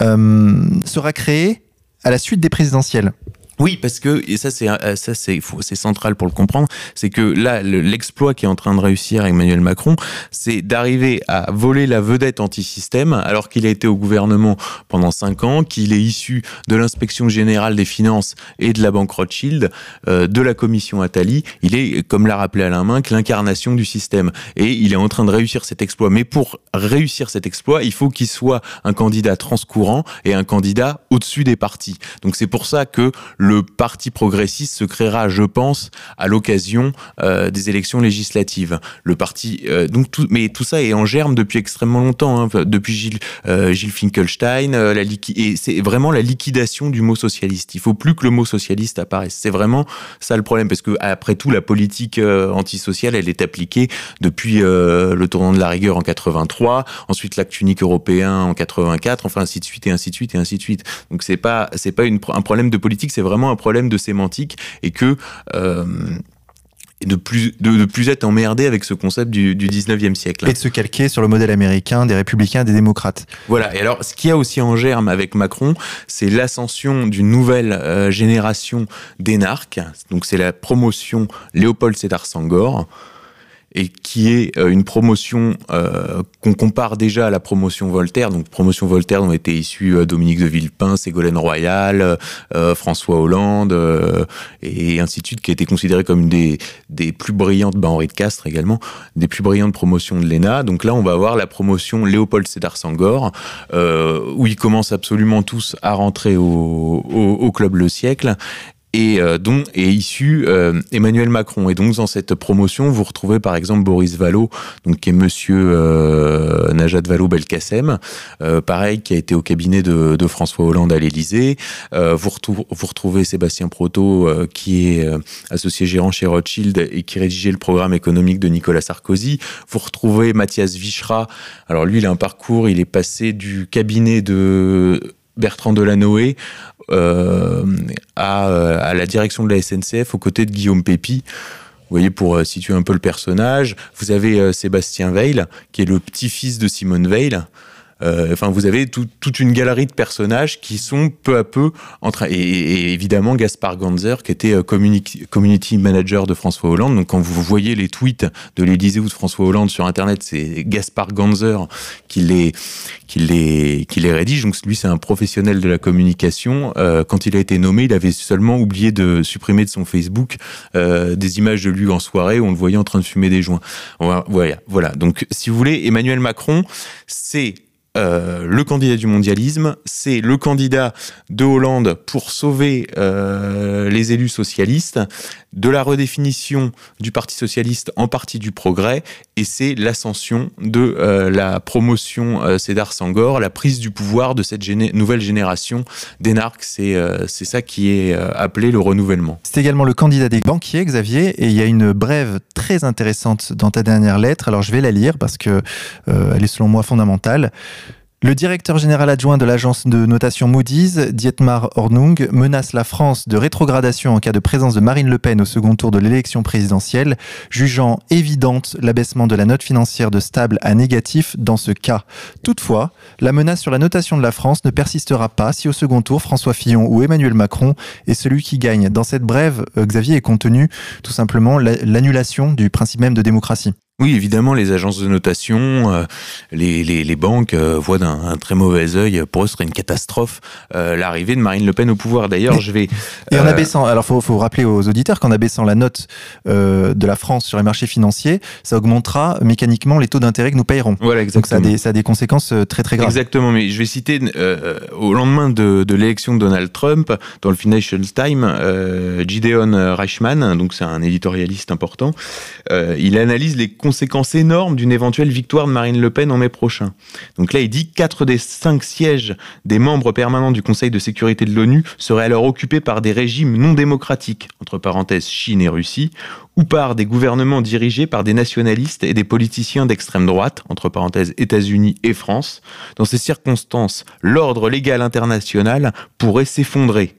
euh, sera créé à la suite des présidentielles. Oui, parce que et ça c'est ça c'est central pour le comprendre, c'est que là l'exploit qui est en train de réussir Emmanuel Macron, c'est d'arriver à voler la vedette anti-système alors qu'il a été au gouvernement pendant cinq ans, qu'il est issu de l'inspection générale des finances et de la banque Rothschild, euh, de la commission Attali. Il est, comme l'a rappelé Alain Minc, l'incarnation du système et il est en train de réussir cet exploit. Mais pour réussir cet exploit, il faut qu'il soit un candidat transcourant et un candidat au-dessus des partis. Donc c'est pour ça que parti progressiste se créera, je pense, à l'occasion euh, des élections législatives. Le parti, euh, donc tout, mais tout ça est en germe depuis extrêmement longtemps, hein, depuis Gilles, euh, Finkelstein, et c'est vraiment la liquidation du mot socialiste. Il faut plus que le mot socialiste apparaisse. C'est vraiment ça le problème, parce que après tout, la politique antisociale, elle est appliquée depuis le tournant de la rigueur en 83, ensuite l'acte unique européen en 84, enfin ainsi de suite et ainsi de suite et ainsi de suite. Donc c'est pas c'est pas un problème de politique, c'est vraiment un problème de sémantique et que euh, de plus, de, de, plus être emmerdé avec ce concept du, du 19e siècle. Et de se calquer sur le modèle américain des républicains et des démocrates. Voilà, et alors ce qu'il y a aussi en germe avec Macron, c'est l'ascension d'une nouvelle euh, génération d'énarques, donc c'est la promotion Léopold Sédar Senghor, et qui est une promotion euh, qu'on compare déjà à la promotion Voltaire. Donc promotion Voltaire dont étaient issus euh, Dominique de Villepin, Ségolène Royal, euh, François Hollande euh, et ainsi de suite, qui a été considérée comme une des, plus brillantes, bah Henri de Castres également, des plus brillantes promotions de l'ENA. Donc là, on va avoir la promotion Léopold Sédar Senghor, où ils commencent absolument tous à rentrer au club Le Siècle et dont est issu Emmanuel Macron. Et donc dans cette promotion, vous retrouvez par exemple Boris Vallot, donc qui est Monsieur Najat Vallaud-Belkacem, pareil qui a été au cabinet de, de François Hollande à l'Élysée. vous, vous retrouvez Sébastien Proto, qui est associé gérant chez Rothschild et qui rédigeait le programme économique de Nicolas Sarkozy. Vous retrouvez Mathias Vichra. Alors lui, il a un parcours, il est passé du cabinet de Bertrand Delanoë euh, à, à, la direction de la SNCF aux côtés de Guillaume Pépi. Vous voyez, pour euh, situer un peu le personnage, vous avez euh, Sébastien Veil, qui est le petit-fils de Simone Veil. Euh, enfin, vous avez toute une galerie de personnages qui sont peu à peu en train. Et, évidemment, Gaspard Ganzer, qui était euh, community, manager de François Hollande. Donc, quand vous voyez les tweets de l'Élysée ou de François Hollande sur Internet, c'est Gaspard Ganzer qui les, qui les, qui les rédige. Donc, lui, c'est un professionnel de la communication. Euh, quand il a été nommé, il avait seulement oublié de supprimer de son Facebook des images de lui en soirée où on le voyait en train de fumer des joints. Voilà. Voilà. Donc, si vous voulez, Emmanuel Macron, c'est euh, le candidat du mondialisme, c'est le candidat de Hollande pour sauver euh, les élus socialistes, de la redéfinition du Parti socialiste en parti du progrès, et c'est l'ascension de euh, la promotion Cédar Sangor, la prise du pouvoir de cette nouvelle génération d'énarques. C'est c'est ça qui est appelé le renouvellement. C'est également le candidat des banquiers, Xavier, et il y a une brève très intéressante dans ta dernière lettre. Alors je vais la lire parce que elle est selon moi fondamentale. Le directeur général adjoint de l'agence de notation Moody's, Dietmar Hornung, menace la France de rétrogradation en cas de présence de Marine Le Pen au second tour de l'élection présidentielle, jugeant évidente l'abaissement de la note financière de stable à négatif dans ce cas. Toutefois, la menace sur la notation de la France ne persistera pas si au second tour François Fillon ou Emmanuel Macron est celui qui gagne. Dans cette brève, euh, Xavier est contenu tout simplement l'annulation du principe même de démocratie. Oui, évidemment, les agences de notation, euh, les, les, les, banques euh, voient d'un très mauvais œil. Pour eux, ce serait une catastrophe euh, l'arrivée de Marine Le Pen au pouvoir. D'ailleurs, je vais. Et en abaissant, alors faut, faut rappeler aux auditeurs qu'en abaissant la note de la France sur les marchés financiers, ça augmentera mécaniquement les taux d'intérêt que nous payerons. Voilà, exactement. Donc ça a des, ça a des conséquences très très graves. Exactement. Mais je vais citer au lendemain de, de l'élection de Donald Trump, dans le Financial Times, Gideon Reichman, donc c'est un éditorialiste important, il analyse les conséquences énormes d'une éventuelle victoire de Marine Le Pen en mai prochain. Donc là, il dit quatre des cinq sièges des membres permanents du Conseil de sécurité de l'ONU seraient alors occupés par des régimes non démocratiques, entre parenthèses Chine et Russie, ou par des gouvernements dirigés par des nationalistes et des politiciens d'extrême droite, entre parenthèses États-Unis et France. Dans ces circonstances, l'ordre légal international pourrait s'effondrer.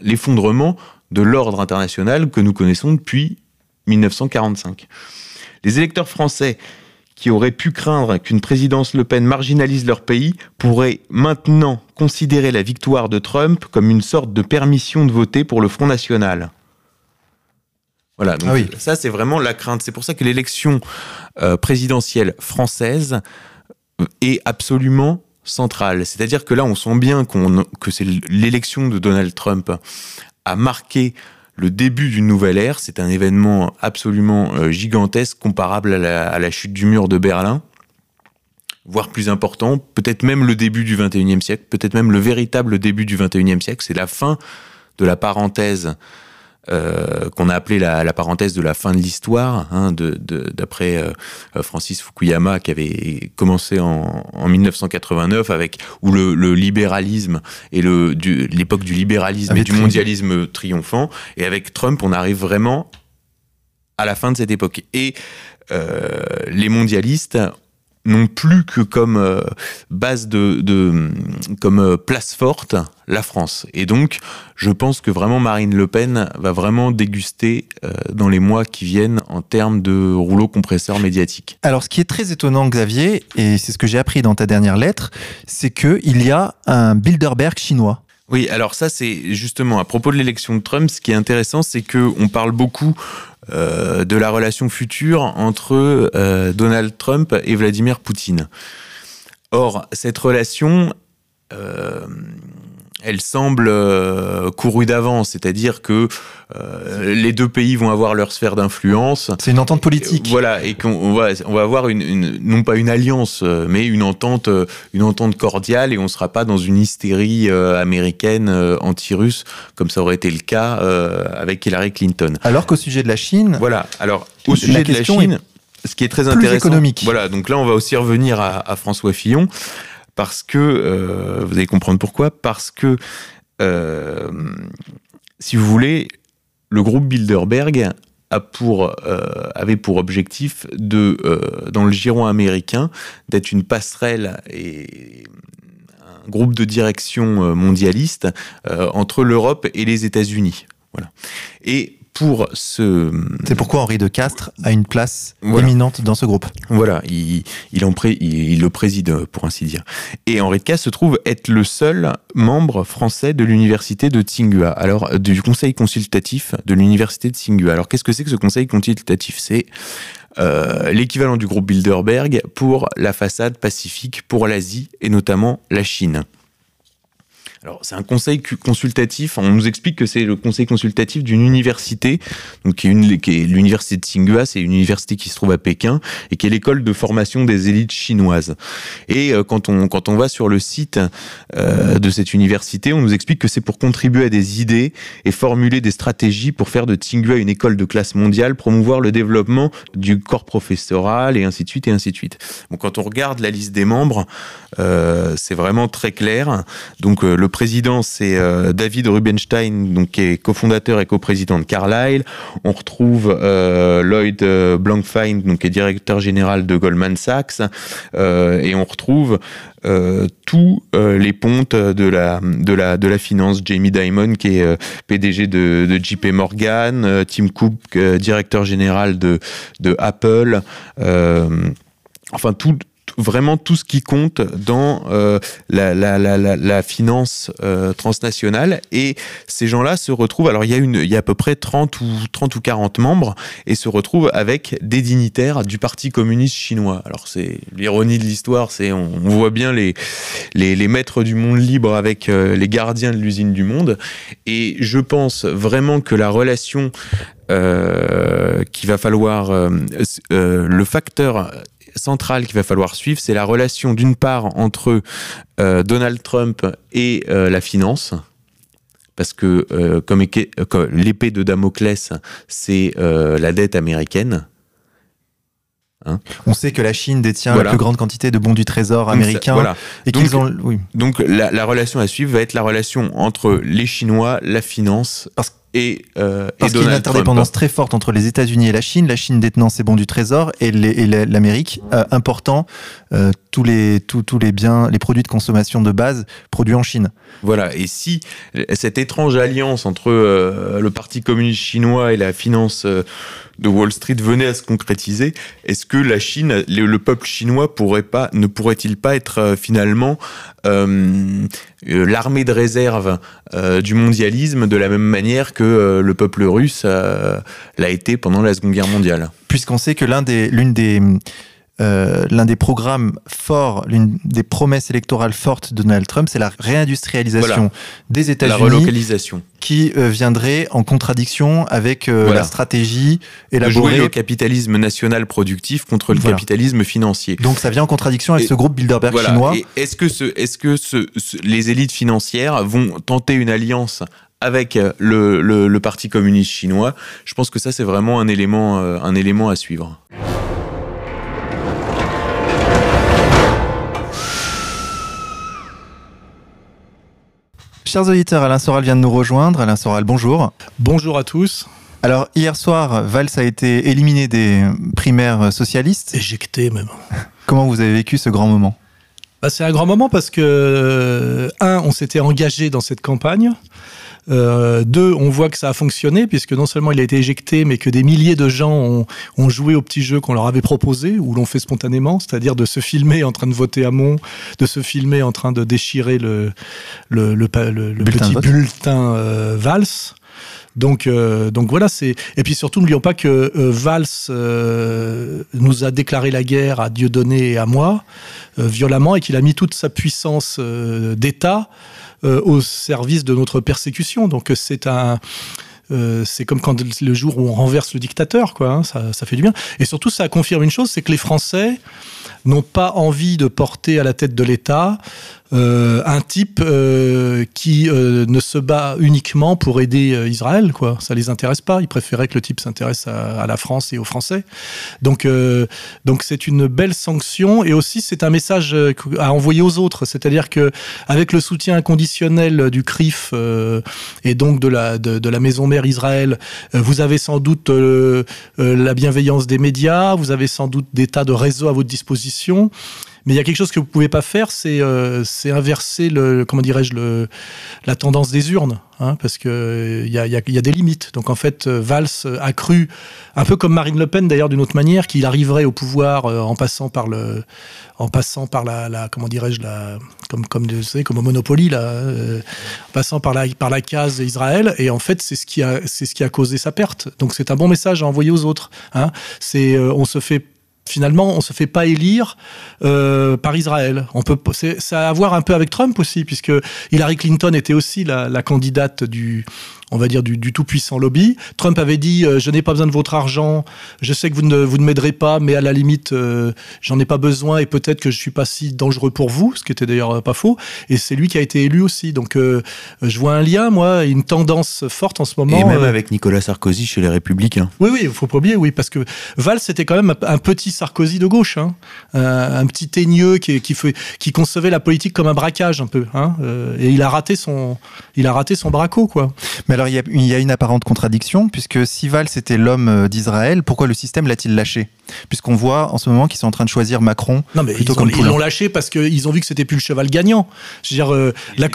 L'effondrement de l'ordre international que nous connaissons depuis 1945. Les électeurs français qui auraient pu craindre qu'une présidence Le Pen marginalise leur pays pourraient maintenant considérer la victoire de Trump comme une sorte de permission de voter pour le Front National. Voilà, donc ah ça c'est vraiment la crainte. C'est pour ça que l'élection euh, présidentielle française est absolument centrale. C'est-à-dire que là, on sent bien que c'est l'élection de Donald Trump a marqué le début d'une nouvelle ère. C'est un événement absolument euh, gigantesque, comparable à la, chute du mur de Berlin voire plus important, peut-être même le début du 21e siècle, peut-être même le véritable début du 21e siècle, c'est la fin de la parenthèse euh, qu'on a appelé la, parenthèse de la fin de l'histoire, hein, d'après euh, Francis Fukuyama, qui avait commencé en, 1989 avec où le, libéralisme et le l'époque du libéralisme et du mondialisme triomphant, et avec Trump, on arrive vraiment à la fin de cette époque. Et euh, les mondialistes non plus que comme euh, base de, comme euh, place forte la France. Et donc, je pense que vraiment Marine Le Pen va vraiment déguster euh, dans les mois qui viennent en termes de rouleau compresseur médiatique. Alors, ce qui est très étonnant, Xavier, et c'est ce que j'ai appris dans ta dernière lettre, c'est que il y a un Bilderberg chinois. Oui, alors ça c'est justement à propos de l'élection de Trump, ce qui est intéressant, c'est que on parle beaucoup euh, de la relation future entre euh, Donald Trump et Vladimir Poutine. Or, cette relation, euh, elle semble euh, courue d'avance, c'est-à-dire que euh, les deux pays vont avoir leur sphère d'influence. C'est une entente politique. voilà, et qu'on va, on va avoir une, non pas une alliance, mais une entente, une entente cordiale, et on ne sera pas dans une hystérie américaine anti-russe comme ça aurait été le cas avec Hillary Clinton. Alors qu'au sujet de la Chine, voilà. Alors au sujet de la Chine, ce qui est très intéressant, économique. voilà. Donc là, on va aussi revenir à, à François Fillon parce que, euh, vous allez comprendre pourquoi, parce que, euh, si vous voulez, le groupe Bilderberg euh, avait pour objectif de, dans le giron américain, d'être une passerelle et un groupe de direction mondialiste entre l'Europe et les États-Unis. Voilà. Et pour ce. C'est pourquoi Henri de Castres a une place éminente dans ce groupe. Voilà, il, il, en il, le préside, pour ainsi dire. Et Henri de Castres se trouve être le seul membre français de l'université de Tsinghua, alors du conseil consultatif de l'université de Tsinghua. Alors qu'est-ce que c'est que ce conseil consultatif? C'est euh, l'équivalent du groupe Bilderberg pour la façade pacifique pour l'Asie et notamment la Chine. Alors, c'est un conseil consultatif. On nous explique que c'est le conseil consultatif d'une université, donc qui est, l'université de Tsinghua. C'est une université qui se trouve à Pékin et qui est l'école de formation des élites chinoises. Et euh, quand on quand on va sur le site euh, de cette université, on nous explique que c'est pour contribuer à des idées et formuler des stratégies pour faire de Tsinghua une école de classe mondiale, promouvoir le développement du corps professoral et ainsi de suite et ainsi de suite. Bon, quand on regarde la liste des membres, euh, c'est vraiment très clair. Donc le président, c'est euh, David Rubenstein, donc, qui est cofondateur et coprésident de Carlyle. On retrouve euh, Lloyd euh, Blankfein, donc, qui est directeur général de Goldman Sachs. et on retrouve tous les pontes de la, finance. Jamie Dimon, qui est PDG de, de, JP Morgan. Tim Cook, directeur général de, de Apple. enfin, tout vraiment tout ce qui compte dans euh, la, finance euh, transnationale. Et ces gens-là se retrouvent, alors il y, a une, il y a à peu près 30 ou, 30 ou 40 membres, et se retrouvent avec des dignitaires du Parti communiste chinois. Alors c'est l'ironie de l'histoire, c'est on, voit bien les, les, maîtres du monde libre avec euh, les gardiens de l'usine du monde. Et je pense vraiment que la relation euh, qu'il va falloir, le facteur centrale qu'il va falloir suivre, c'est la relation d'une part entre euh, Donald Trump et euh, la finance. Parce que euh, comme, l'épée de Damoclès, c'est la dette américaine. Hein? On sait que la Chine détient la plus grande quantité de bons du trésor américain. Et donc, ont, donc la, la, relation à suivre va être la relation entre les Chinois, la finance. Parce et, euh, Parce qu'il y a une interdépendance très forte entre les États-Unis et la Chine, la Chine détenant ses bons du trésor et l'Amérique euh, important euh, tous, les, tous, tous les biens, les produits de consommation de base produits en Chine. Voilà, et si cette étrange alliance entre euh, le Parti communiste chinois et la finance de Wall Street venait à se concrétiser, est-ce que la Chine, le, peuple chinois pourrait pas, ne pourrait-il pas être euh, finalement euh, euh, l'armée de réserve du mondialisme de la même manière que le peuple russe l'a été pendant la Seconde Guerre mondiale? Puisqu'on sait que l'un des, l'une des euh, l'un des programmes forts, l'une des promesses électorales fortes de Donald Trump, c'est la réindustrialisation des États-Unis. La relocalisation. Qui euh, viendrait en contradiction avec euh, la stratégie élaborée. De jouer le capitalisme national productif contre le capitalisme financier. Donc ça vient en contradiction avec ce groupe Bilderberg chinois. Est-ce que, ce, est-ce que ce, les élites financières vont tenter une alliance avec le, le, le, Parti communiste chinois? Je pense que ça, c'est vraiment un élément, un élément à suivre. Chers auditeurs, Alain Soral vient de nous rejoindre. Alain Soral, bonjour. Bonjour à tous. Alors, hier soir, Valls a été éliminé des primaires socialistes. Éjecté même. Comment vous avez vécu ce grand moment? Bah, C'est un grand moment parce que, euh, un, on s'était engagé dans cette campagne. Euh, deux, on voit que ça a fonctionné, puisque non seulement il a été éjecté, mais que des milliers de gens ont, ont joué au petit jeu qu'on leur avait proposé, ou l'ont fait spontanément, c'est-à-dire de se filmer en train de voter à Mont, de se filmer en train de déchirer le, le, le, petit bulletin euh, Valls. Donc, euh, donc voilà, c'est. Et puis surtout, n'oublions pas que euh, Valls euh, nous a déclaré la guerre à Dieudonné et à moi, violemment, et qu'il a mis toute sa puissance d'État au service de notre persécution. Donc c'est un c'est comme quand le jour où on renverse le dictateur, quoi. Hein, ça, ça, fait du bien. Et surtout, ça confirme une chose, c'est que les Français n'ont pas envie de porter à la tête de l'État euh, un type euh, qui euh, ne se bat uniquement pour aider Israël, quoi. Ça les intéresse pas. Ils préféraient que le type s'intéresse à, la France et aux Français. Donc, donc c'est une belle sanction et aussi c'est un message à envoyer aux autres. C'est-à-dire que avec le soutien inconditionnel du CRIF et donc de la de, la maison mère Israël, vous avez sans doute la bienveillance des médias, vous avez sans doute des tas de réseaux à votre disposition. Mais il y a quelque chose que vous pouvez pas faire, c'est euh, inverser le comment dirais-je le la tendance des urnes, hein, parce que il y a, y, a, y a, des limites. Donc en fait, euh, Valls a cru un peu comme Marine Le Pen d'ailleurs d'une autre manière qu'il arriverait au pouvoir euh, en passant par le en passant par la, la comment dirais-je la comme comme vous savez, comme au Monopoly là, euh, en passant par la par la case Israël. Et en fait, c'est ce qui a c'est ce qui a causé sa perte. Donc c'est un bon message à envoyer aux autres. Hein. C'est on se fait finalement, on se fait pas élire euh, par Israël. On peut, ça a à voir un peu avec Trump aussi, puisque Hillary Clinton était aussi la, la candidate du, on va dire, du, tout-puissant lobby. Trump avait dit euh, Je n'ai pas besoin de votre argent, je sais que vous ne, vous ne m'aiderez pas, mais à la limite, euh, j'en ai pas besoin et peut-être que je suis pas si dangereux pour vous, ce qui était d'ailleurs euh, pas faux. Et c'est lui qui a été élu aussi. Donc je vois un lien, moi, une tendance forte en ce moment. Et même avec Nicolas Sarkozy chez les Républicains. Oui, oui, il faut pas oublier, oui, parce que Valls c'était quand même un, petit Sarkozy de gauche, hein. un petit teigneux qui, qui, fait, qui concevait la politique comme un braquage un peu. Hein. et il a raté son, il a raté son braco, quoi. Mais alors, il y, a, une apparente contradiction, puisque si Valls était l'homme euh, d'Israël, pourquoi le système l'a-t-il lâché? Puisqu'on voit en ce moment qu'ils sont en train de choisir Macron non, mais plutôt ils, ils l'ont lâché parce qu'ils ont vu que c'était plus le cheval gagnant. Je veux dire, euh, la,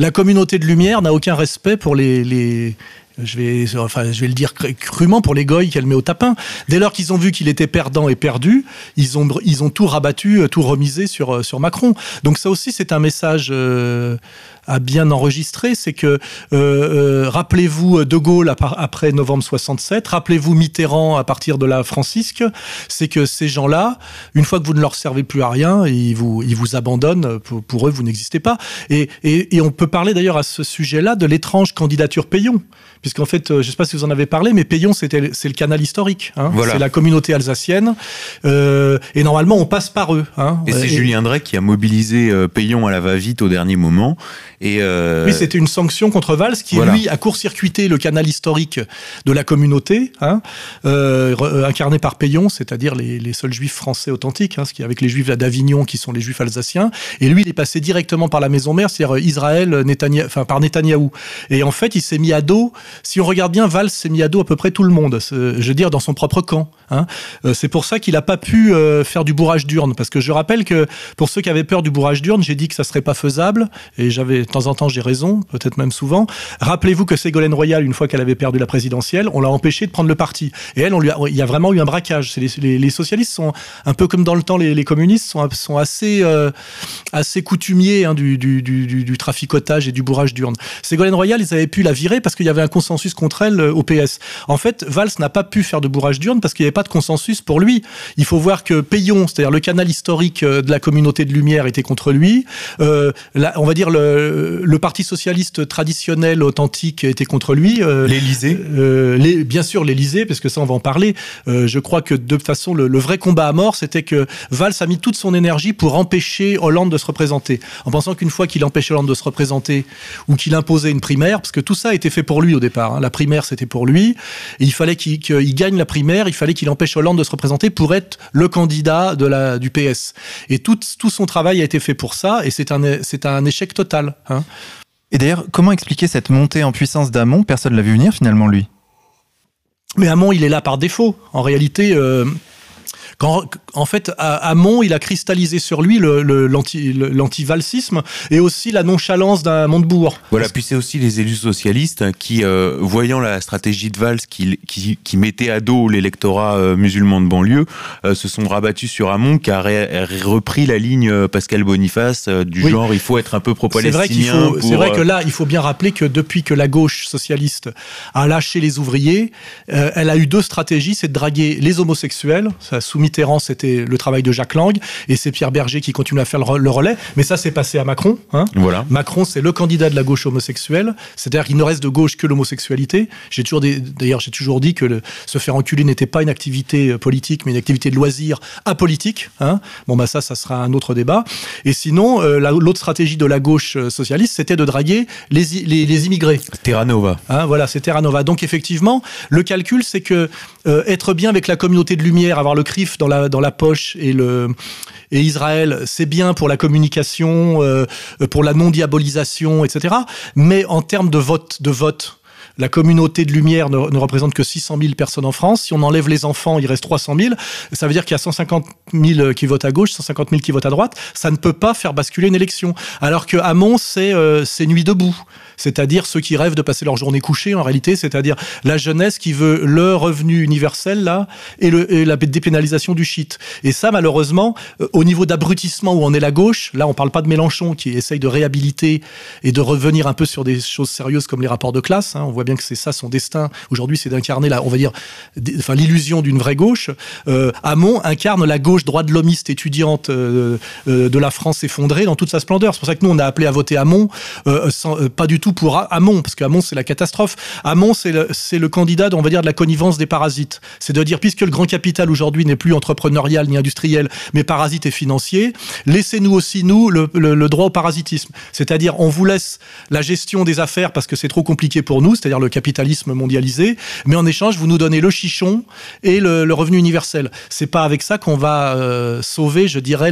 la communauté de lumière n'a aucun respect pour les, les je vais, enfin, je vais le dire crûment pour les goy qu'elle met au tapin. Dès lors qu'ils ont vu qu'il était perdant et perdu, ils ont, ils ont tout rabattu, tout remisé sur, sur Macron. Donc ça aussi, c'est un message euh, à bien enregistrer, c'est que euh, euh, rappelez-vous De Gaulle après novembre 67, rappelez-vous Mitterrand à partir de la Francisque, c'est que ces gens-là, une fois que vous ne leur servez plus à rien, ils vous, ils vous abandonnent, pour, eux vous n'existez pas. Et, et, et, on peut parler d'ailleurs à ce sujet-là de l'étrange candidature Payon, puisqu'en fait, euh, je ne sais pas si vous en avez parlé, mais Payon c'est le canal historique, hein. c'est la communauté alsacienne, euh, et normalement on passe par eux. Hein. Et c'est Julien Drey qui a mobilisé Payon à la va-vite au dernier moment. Et euh... Oui, c'était une sanction contre Valls qui, lui, a court-circuité le canal historique de la communauté, hein, euh, euh incarné par Payon, c'est-à-dire les, les, seuls juifs français authentiques, hein, ce qui avec les juifs d'Avignon qui sont les juifs alsaciens. Et lui, il est passé directement par la maison mère, c'est-à-dire Israël, enfin par Netanyahou. Et en fait, il s'est mis à dos. Si on regarde bien, Valls s'est mis à dos à peu près tout le monde. Je veux dire, dans son propre camp. Hein. Euh, c'est pour ça qu'il n'a pas pu euh, faire du bourrage d'urne, parce que je rappelle que pour ceux qui avaient peur du bourrage d'urne, j'ai dit que ça serait pas faisable, et j'avais de temps en temps j'ai raison, peut-être même souvent. Rappelez-vous que Ségolène Royal, une fois qu'elle avait perdu la présidentielle, on l'a empêché de prendre le parti, et elle, il y a vraiment eu un braquage. Les, socialistes sont un peu comme dans le temps les, communistes sont, sont assez euh, assez coutumiers hein, du, du, du, du, traficotage et du bourrage d'urne. Ségolène Royal, ils avaient pu la virer parce qu'il y avait un consensus contre elle au PS. En fait, Valls n'a pas pu faire de bourrage d'urne parce qu'il y avait pas de consensus pour lui. Il faut voir que Payon, c'est-à-dire le canal historique euh, de la communauté de Lumière, était contre lui. Euh, on va dire le, le Parti socialiste traditionnel, authentique, était contre lui. Euh, L'Élysée euh, les, Bien sûr, l'Élysée, parce que ça, on va en parler. Euh, je crois que de toute façon, le, le vrai combat à mort, c'était que Valls a mis toute son énergie pour empêcher Hollande de se représenter. En pensant qu'une fois qu'il empêchait Hollande de se représenter ou qu'il imposait une primaire, parce que tout ça a été fait pour lui au départ. Hein. La primaire, c'était pour lui. Et il fallait qu'il gagne la primaire, il fallait qu'il empêche Hollande de se représenter pour être le candidat de la, du PS. Et tout, tout son travail a été fait pour ça, et c'est un, échec total. Hein. Et d'ailleurs, comment expliquer cette montée en puissance d'Amon Personne ne l'a vu venir finalement, lui. Mais Amon, il est là par défaut. En réalité, euh, quand, en fait, à, Mont, il a cristallisé sur lui l'anti-valsisme et aussi la nonchalance d'un Montebourg. Voilà, puis c'est aussi les élus socialistes qui, euh, voyant la stratégie de Valls qui, qui, qui mettait à dos l'électorat euh, musulman de banlieue, euh, se sont rabattus sur Hamon qui a repris la ligne Pascal Boniface du genre il faut être un peu pro-palestinien. C'est vrai, que là, il faut bien rappeler que depuis que la gauche socialiste a lâché les ouvriers, elle a eu deux stratégies, c'est de draguer les homosexuels, ça a soumis Mitterrand, c'était le travail de Jacques Lang, et c'est Pierre Berger qui continue à faire le, relais. Mais ça, c'est passé à Macron. Hein. Voilà. Macron, c'est le candidat de la gauche homosexuelle. C'est-à-dire qu'il ne reste de gauche que l'homosexualité. J'ai toujours, d'ailleurs, j'ai toujours dit que le, se faire enculer n'était pas une activité euh, politique, mais une activité de loisir apolitique. Hein. Bon, bah ça, ça sera un autre débat. Et sinon, euh, l'autre stratégie de la gauche euh, socialiste, c'était de draguer les, les, immigrés. Terra Nova. Hein, voilà, c'est Terra Nova. Donc effectivement, le calcul, c'est que être bien avec la communauté de lumière, avoir le CRIF dans la, dans la poche et le et Israël, c'est bien pour la communication, pour la non-diabolisation, etc. Mais en termes de vote, de vote, la communauté de lumière ne, représente que 600 000 personnes en France. Si on enlève les enfants, il reste 300 000. Ça veut dire qu'il y a 150 000 qui votent à gauche, 150 000 qui votent à droite. Ça ne peut pas faire basculer une élection. Alors que Hamon, c'est euh, nuit debout c'est-à-dire ceux qui rêvent de passer leur journée couchée en réalité, c'est-à-dire la jeunesse qui veut le revenu universel là et, la dépénalisation du shit. Et ça, malheureusement, euh, au niveau d'abrutissement où on est la gauche, là on parle pas de Mélenchon qui essaye de réhabiliter et de revenir un peu sur des choses sérieuses comme les rapports de classe. Hein. On voit bien que c'est ça son destin. Aujourd'hui, c'est d'incarner là, on va dire, enfin l'illusion d'une vraie gauche. Euh, Hamon incarne la gauche droite de l'homiste étudiante euh, euh, de la France effondrée dans toute sa splendeur. C'est pour ça que nous on a appelé à voter Hamon, pas du tout pour Hamon, parce que Hamon, c'est la catastrophe. Hamon, c'est le, le, candidat, on va dire, de la connivence des parasites. C'est de dire, puisque le grand capital aujourd'hui n'est plus entrepreneurial ni industriel, mais parasite et financier, laissez-nous aussi, nous, le, le, droit au parasitisme. C'est-à-dire, on vous laisse la gestion des affaires parce que c'est trop compliqué pour nous, c'est-à-dire le capitalisme mondialisé, mais en échange, vous nous donnez le chichon et le, revenu universel. C'est pas avec ça qu'on va euh, sauver, je dirais,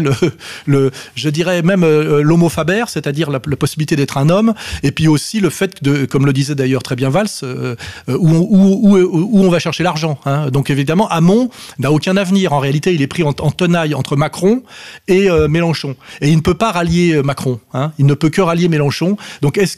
le, je dirais même euh, l'homophobère, c'est-à-dire la possibilité d'être un homme, et puis aussi aussi le fait, de, comme le disait d'ailleurs très bien Valls, euh, euh, où, où, où, on va chercher l'argent. Hein. Donc évidemment, Hamon n'a aucun avenir. En réalité, il est pris en, tenaille entre Macron et euh, Mélenchon. Et il ne peut pas rallier Macron. Hein. Il ne peut que rallier Mélenchon. Donc est-ce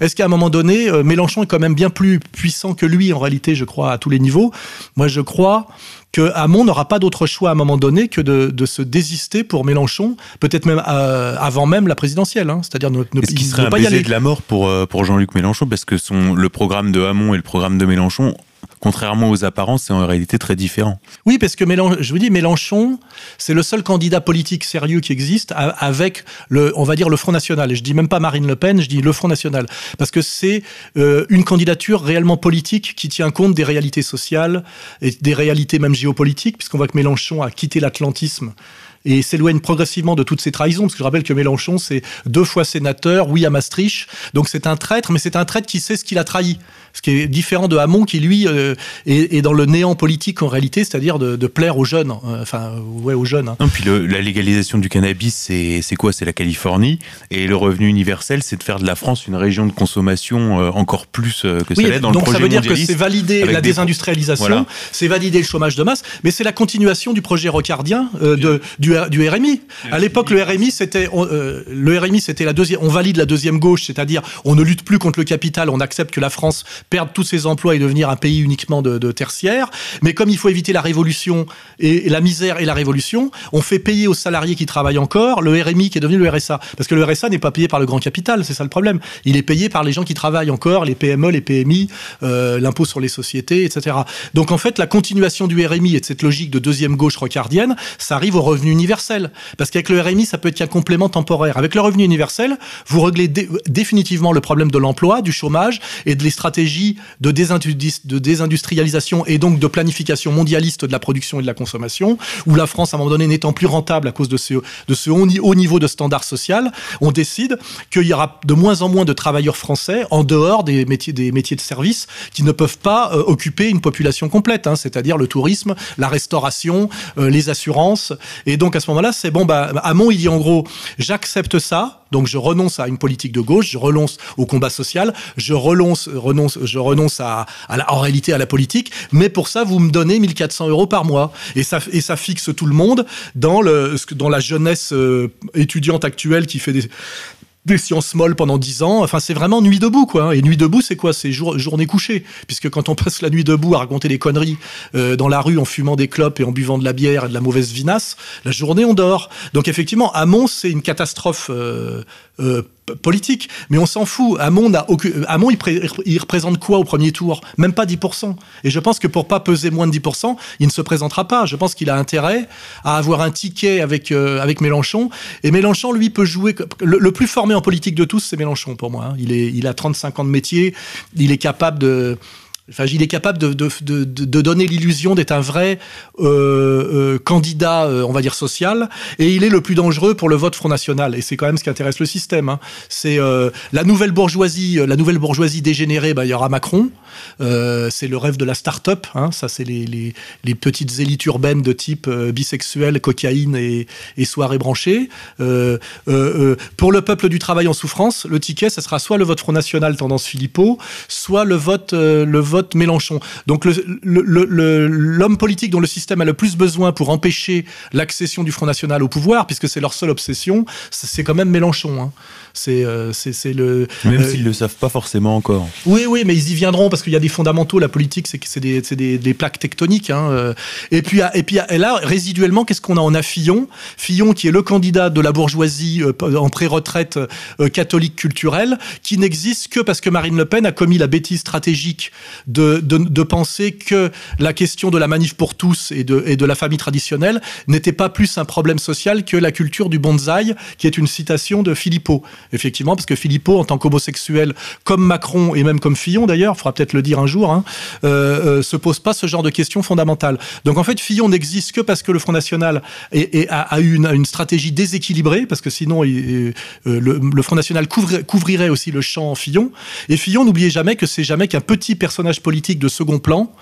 est-ce qu'à un moment donné, Mélenchon est quand même bien plus puissant que lui en réalité, je crois, à tous les niveaux? Moi, je crois que Hamon n'aura pas d'autre choix à un moment donné que de, se désister pour Mélenchon, peut-être même euh, avant même la présidentielle. Hein. C'est-à-dire ne, ne, ce qui serait un pas de la mort pour, euh, pour Jean-Luc Mélenchon, parce que son, le programme de Hamon et le programme de Mélenchon contrairement aux apparences, c'est en réalité très différent. Oui, parce que je vous dis, Mélenchon, c'est le seul candidat politique sérieux qui existe avec le, on va dire le Front National. Et je dis même pas Marine Le Pen, je dis le Front National, parce que c'est euh, une candidature réellement politique qui tient compte des réalités sociales et des réalités même géopolitiques, puisqu'on voit que Mélenchon a quitté l'atlantisme et s'éloigne progressivement de toutes ces trahisons, parce que je rappelle que Mélenchon, c'est deux fois sénateur, oui à Maastricht, donc c'est un traître, mais c'est un traître qui sait ce qu'il a trahi ce qui est différent de Hamon qui lui euh, est, dans le néant politique en réalité, c'est-à-dire de, plaire aux jeunes, euh, enfin ouais aux jeunes. Hein. Non, puis la légalisation du cannabis, c'est quoi? C'est la Californie, et le revenu universel, c'est de faire de la France une région de consommation euh, encore plus que ça l'est dans le projet Donc ça veut dire que c'est valider la désindustrialisation, c'est valider le chômage de masse, mais c'est la continuation du projet rocardien de, du, du, RMI. À l'époque, le RMI, c'était le RMI, c'était la deuxième. On valide la deuxième gauche, c'est-à-dire on ne lutte plus contre le capital, on accepte que la France perdre tous ses emplois et devenir un pays uniquement de, de tertiaire. Mais comme il faut éviter la révolution et, la misère et la révolution, on fait payer aux salariés qui travaillent encore le RMI qui est devenu le RSA. Parce que le RSA n'est pas payé par le grand capital, c'est ça le problème. Il est payé par les gens qui travaillent encore, les PME, les PMI, euh, l'impôt sur les sociétés, etc. Donc en fait, la continuation du RMI et de cette logique de deuxième gauche rocardienne, ça arrive au revenu universel. Parce qu'avec le RMI, ça peut être qu'un complément temporaire. Avec le revenu universel, vous réglez définitivement le problème de l'emploi, du chômage et de les stratégies de, désindustrialisation et donc de planification mondialiste de la production et de la consommation, où la France, à un moment donné, n'étant plus rentable à cause de ce, de ce haut niveau de standard social, on décide qu'il y aura de moins en moins de travailleurs français en dehors des métiers, des métiers de service qui ne peuvent pas euh, occuper une population complète, hein, c'est-à-dire le tourisme, la restauration, euh, les assurances. Et donc à ce moment-là, c'est bon, bah, Hamon, il dit en gros, j'accepte ça, donc je renonce à une politique de gauche, je renonce au combat social, je renonce, renonce, je renonce à, en réalité à la politique, mais pour ça vous me donnez 1400 euros par mois et ça fixe tout le monde dans le dans la jeunesse euh, étudiante actuelle qui fait des sciences molles pendant dix ans. Enfin, c'est vraiment nuit debout, quoi. Et nuit debout, c'est quoi? C'est journée couchée. Puisque quand on passe la nuit debout à raconter des conneries euh, dans la rue en fumant des clopes et en buvant de la bière et de la mauvaise vinasse, la journée, on dort. Donc, effectivement, Hamon, c'est une catastrophe euh, politique. Mais on s'en fout. Hamon, a Hamon il, représente quoi au premier tour? Même pas 10%. Et je pense que pour pas peser moins de 10%, il ne se présentera pas. Je pense qu'il a intérêt à avoir un ticket avec, euh, avec Mélenchon. Et Mélenchon, lui, peut jouer. Le, plus formé en politique de tous, c'est Mélenchon pour moi. Hein. Il, est, il a 35 ans de métier. Il est capable de Enfin, il est capable de, donner l'illusion d'être un vrai euh, euh, candidat, euh, on va dire social, et il est le plus dangereux pour le vote Front National. Et c'est quand même ce qui intéresse le système. Hein. C'est la nouvelle bourgeoisie, la nouvelle bourgeoisie dégénérée. Bah, il y aura Macron. c'est le rêve de la start-up. Hein. Ça, c'est les, petites élites urbaines de type bisexuel, cocaïne et, et soirée branchée. pour le peuple du travail en souffrance, le ticket, ça sera soit le vote Front National tendance Philippot, soit le vote vote Mélenchon. Donc l'homme politique dont le système a le plus besoin pour empêcher l'accession du Front National au pouvoir, puisque c'est leur seule obsession, c'est quand même Mélenchon. Hein. Euh, c'est le. Même euh, s'ils ne le savent pas forcément encore. Oui, oui, mais ils y viendront parce qu'il y a des fondamentaux. La politique, c'est des, des, des, plaques tectoniques. Hein, euh. Et puis, et puis là, résiduellement, qu'est-ce qu'on a? On a Fillon. Fillon qui est le candidat de la bourgeoisie en pré-retraite catholique culturelle, qui n'existe que parce que Marine Le Pen a commis la bêtise stratégique de, penser que la question de la manif pour tous et de, de la famille traditionnelle n'était pas plus un problème social que la culture du bonsaï, qui est une citation de Philippot effectivement, parce que Philippot, en tant qu'homosexuel, comme Macron et même comme Fillon d'ailleurs, il faudra peut-être le dire un jour, hein, euh, euh, se pose pas ce genre de questions fondamentales. Donc en fait, Fillon n'existe que parce que le Front National a, eu une, stratégie déséquilibrée, parce que sinon euh, le, Front National couvrirait aussi le champ Fillon. Et Fillon, n'oubliez jamais que c'est jamais qu'un petit personnage politique de second plan.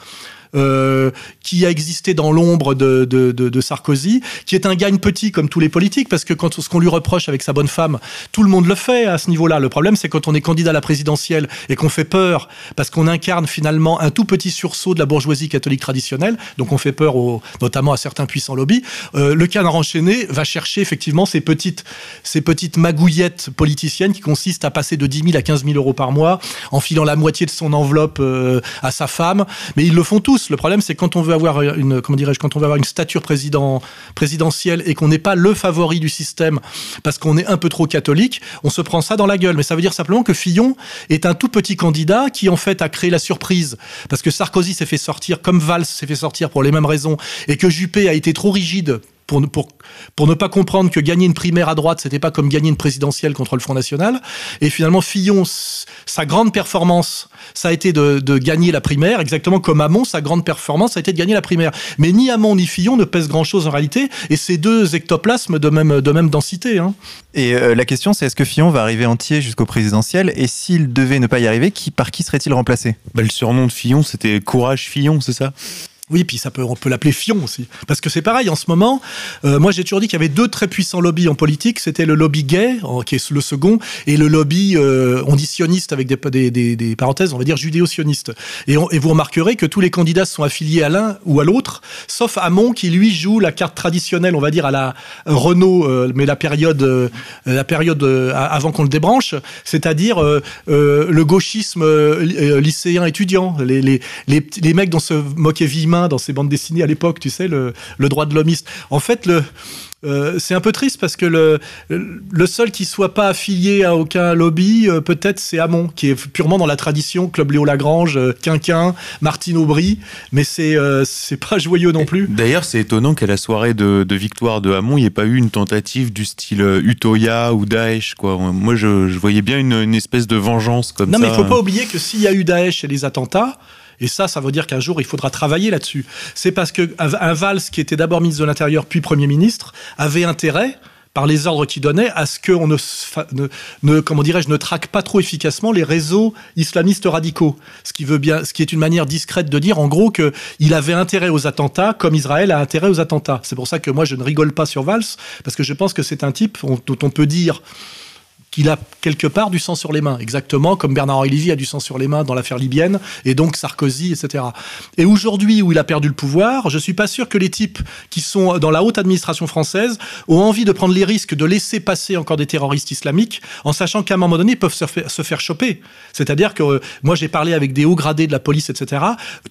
Euh, qui a existé dans l'ombre de, Sarkozy, qui est un gagne petit comme tous les politiques, parce que quand ce qu'on lui reproche avec sa bonne femme, tout le monde le fait à ce niveau-là. Le problème, c'est quand on est candidat à la présidentielle et qu'on fait peur, parce qu'on incarne finalement un tout petit sursaut de la bourgeoisie catholique traditionnelle, donc on fait peur notamment à certains puissants lobbies. Euh, le canard enchaîné va chercher effectivement ces petites, ces petites magouillettes politiciennes qui consistent à passer de 10 000 à 15 000 euros par mois, en filant la moitié de son enveloppe euh, à sa femme, mais ils le font tous. Le problème, c'est quand on veut avoir une, comment dirais-je, quand on veut avoir une stature président, présidentielle et qu'on n'est pas le favori du système parce qu'on est un peu trop catholique, on se prend ça dans la gueule. Mais ça veut dire simplement que Fillon est un tout petit candidat qui, en fait, a créé la surprise parce que Sarkozy s'est fait sortir comme Valls s'est fait sortir pour les mêmes raisons et que Juppé a été trop rigide pour, pour, pour ne pas comprendre que gagner une primaire à droite, c'était pas comme gagner une présidentielle contre le Front National. Et finalement, Fillon, sa grande performance, ça a été de, de, gagner la primaire, exactement comme Hamon, sa grande performance, ça a été de gagner la primaire. Mais ni Hamon ni Fillon ne pèsent grand-chose en réalité, et c'est deux ectoplasmes de même, de même densité. Hein. Et euh, la question, c'est est-ce que Fillon va arriver entier jusqu'au présidentiel Et s'il devait ne pas y arriver, qui, par qui serait-il remplacé? Bah, Le surnom de Fillon, c'était Courage Fillon, c'est ça? Oui, puis on peut l'appeler Fion aussi. Parce que c'est pareil, en ce moment, euh, moi j'ai toujours dit qu'il y avait deux très puissants lobbies en politique. C'était le lobby gay, qui est le second, et le lobby, euh, on dit sioniste avec des, parenthèses, on va dire judéo-sioniste. Et, vous remarquerez que tous les candidats sont affiliés à l'un ou à l'autre, sauf Hamon qui lui joue la carte traditionnelle, on va dire à la Renault, euh, mais la période, la période avant qu'on le débranche, c'est-à-dire le gauchisme lycéen étudiant, les, les, les, les mecs dont se moquait vivement dans ces bandes dessinées à l'époque, tu sais, le, droit de l'homiste. En fait, le, euh, c'est un peu triste parce que le, le seul qui soit pas affilié à aucun lobby, euh, peut-être c'est Hamon, qui est purement dans la tradition Club Léo Lagrange, euh, Quinquin, Martine Aubry, mais c'est c'est pas joyeux non plus. D'ailleurs, c'est étonnant qu'à la soirée de, de, victoire de Hamon, il n'y ait pas eu une tentative du style Utoya ou Daesh. Quoi. Moi, je, je voyais bien une, une, espèce de vengeance comme ça. Non, mais il faut pas oublier que s'il y a eu Daesh et les attentats, et ça, ça veut dire qu'un jour, il faudra travailler là-dessus. C'est parce qu'un Valls, qui était d'abord ministre de l'Intérieur, puis Premier ministre, avait intérêt par les ordres qu'il donnait, à ce qu'on ne, ne, comment dirais-je, ne traque pas trop efficacement les réseaux islamistes radicaux. Ce qui veut bien, ce qui est une manière discrète de dire, en gros, que il avait intérêt aux attentats, comme Israël a intérêt aux attentats. C'est pour ça que moi, je ne rigole pas sur Valls, parce que je pense que c'est un type dont on peut dire qu'il a quelque part du sang sur les mains, exactement comme Bernard-Henri Lévy a du sang sur les mains dans l'affaire libyenne, et donc Sarkozy, etc. Et aujourd'hui, où il a perdu le pouvoir, je suis pas sûr que les types qui sont dans la haute administration française ont envie de prendre les risques de laisser passer encore des terroristes islamiques, en sachant qu'à un moment donné, ils peuvent se faire, choper. C'est-à-dire que euh, moi, j'ai parlé avec des hauts gradés de la police, etc.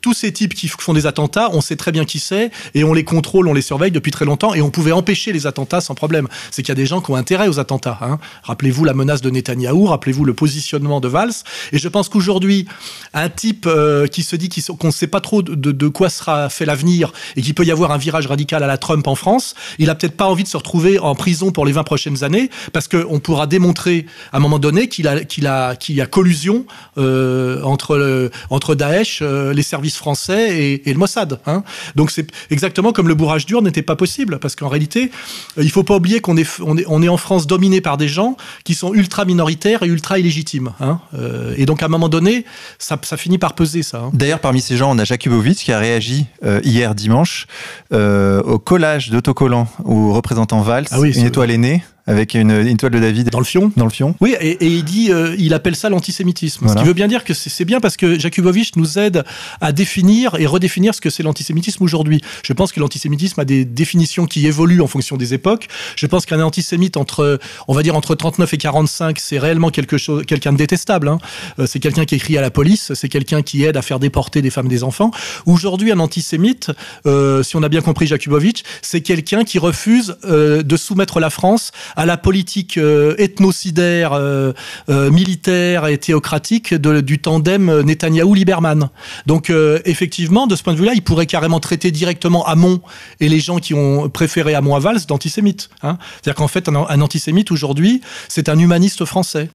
Tous ces types qui font des attentats, on sait très bien qui c'est, et on les contrôle, on les surveille depuis très longtemps, et on pouvait empêcher les attentats sans problème. C'est qu'il y a des gens qui ont intérêt aux attentats. Hein. Rappelez-vous la menace de Netanyahou, rappelez-vous le positionnement de Valls. Et je pense qu'aujourd'hui, un type euh, qui se dit qu'on ne sait pas trop de, quoi sera fait l'avenir et qu'il peut y avoir un virage radical à la Trump en France, il a peut-être pas envie de se retrouver en prison pour les 20 prochaines années parce qu'on pourra démontrer à un moment donné qu'il y a collusion euh, entre, entre Daesh, euh, les services français et, le Mossad. Hein. Donc c'est exactement comme le bourrage dur n'était pas possible parce qu'en réalité, il faut pas oublier qu'on est, est en France dominé par des gens qui sont ultra minoritaires et ultra illégitimes. Hein. Euh, et donc à un moment donné, ça, ça finit par peser ça. Hein. D'ailleurs, parmi ces gens, on a Jakubowicz qui a réagi euh, hier dimanche euh, au collage d'autocollants où représentant Valls, ah une étoile aînée avec une, une, toile de David dans le fion. Dans le fion. Oui, et, et il dit, euh, il appelle ça l'antisémitisme. Ce qui veut bien dire que c'est bien parce que Jakubowicz nous aide à définir et redéfinir ce que c'est l'antisémitisme aujourd'hui. Je pense que l'antisémitisme a des définitions qui évoluent en fonction des époques. Je pense qu'un antisémite entre, on va dire entre 39 et 45, c'est réellement quelque chose, quelqu'un de détestable. Hein. Euh, c'est quelqu'un qui écrit à la police, c'est quelqu'un qui aide à faire déporter des femmes et des enfants. Aujourd'hui, un antisémite, euh, si on a bien compris Jakubowicz, c'est quelqu'un qui refuse euh, de soumettre la France à la politique euh, ethnocidaire, euh, euh, militaire et théocratique du tandem Netanyahou-Lieberman. Donc effectivement, de ce point de vue-là, il pourrait carrément traiter directement Hamon et les gens qui ont préféré Hamon à Valls d'antisémites. Hein. C'est-à-dire qu'en fait, un, antisémite aujourd'hui, c'est un humaniste français.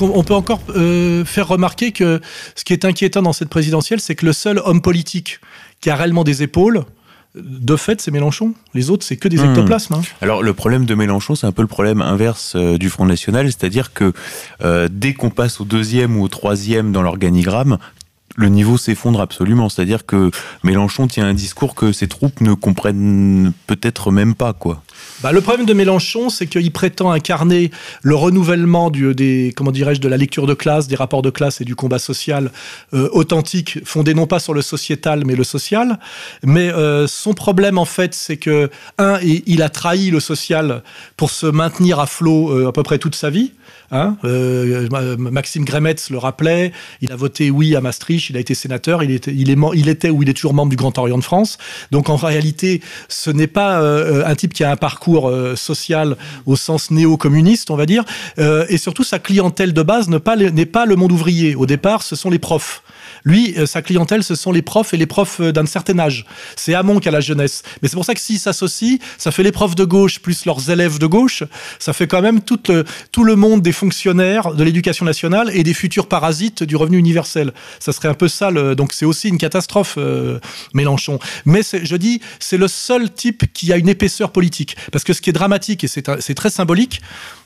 on peut encore faire remarquer que ce qui est inquiétant dans cette présidentielle, c'est que le seul homme politique qui a réellement des épaules, de fait, c'est Mélenchon. Les autres, c'est que des hmm. ectoplasmes. Hein. Alors, le problème de Mélenchon, c'est un peu le problème inverse euh, du Front National, c'est-à-dire que euh, dès qu'on passe au deuxième ou au troisième dans l'organigramme, le niveau s'effondre absolument. C'est-à-dire que Mélenchon tient un discours que ses troupes ne comprennent peut-être même pas, quoi. Bah, le problème de Mélenchon, c'est qu'il prétend incarner le renouvellement du, des, comment dirais-je, de la lecture de classe, des rapports de classe et du combat social euh, authentique, fondé non pas sur le sociétal, mais le social. Mais euh, son problème, en fait, c'est que, un, il a trahi le social pour se maintenir à flot euh, à peu près toute sa vie. Hein euh, Maxime Gremetz le rappelait, il a voté oui à Maastricht, il a été sénateur, il était, il était ou il est toujours membre du Grand Orient de France. Donc en réalité, ce n'est pas euh, un type qui a un parcours euh, social au sens néo-communiste, on va dire. et surtout, sa clientèle de base n'est pas le monde ouvrier. Au départ, ce sont les profs. Lui, euh, sa clientèle, ce sont les profs et les profs euh, d'un certain âge. C'est Hamon qui a la jeunesse. Mais c'est pour ça que s'ils s'associent, ça fait les profs de gauche plus leurs élèves de gauche. Ça fait quand même tout le, tout le monde des fonctionnaires de l'éducation nationale et des futurs parasites du revenu universel. Ça serait un peu ça. donc c'est aussi une catastrophe, euh, Mélenchon. Mais je dis, c'est le seul type qui a une épaisseur politique. Parce que ce qui est dramatique, et c'est très symbolique,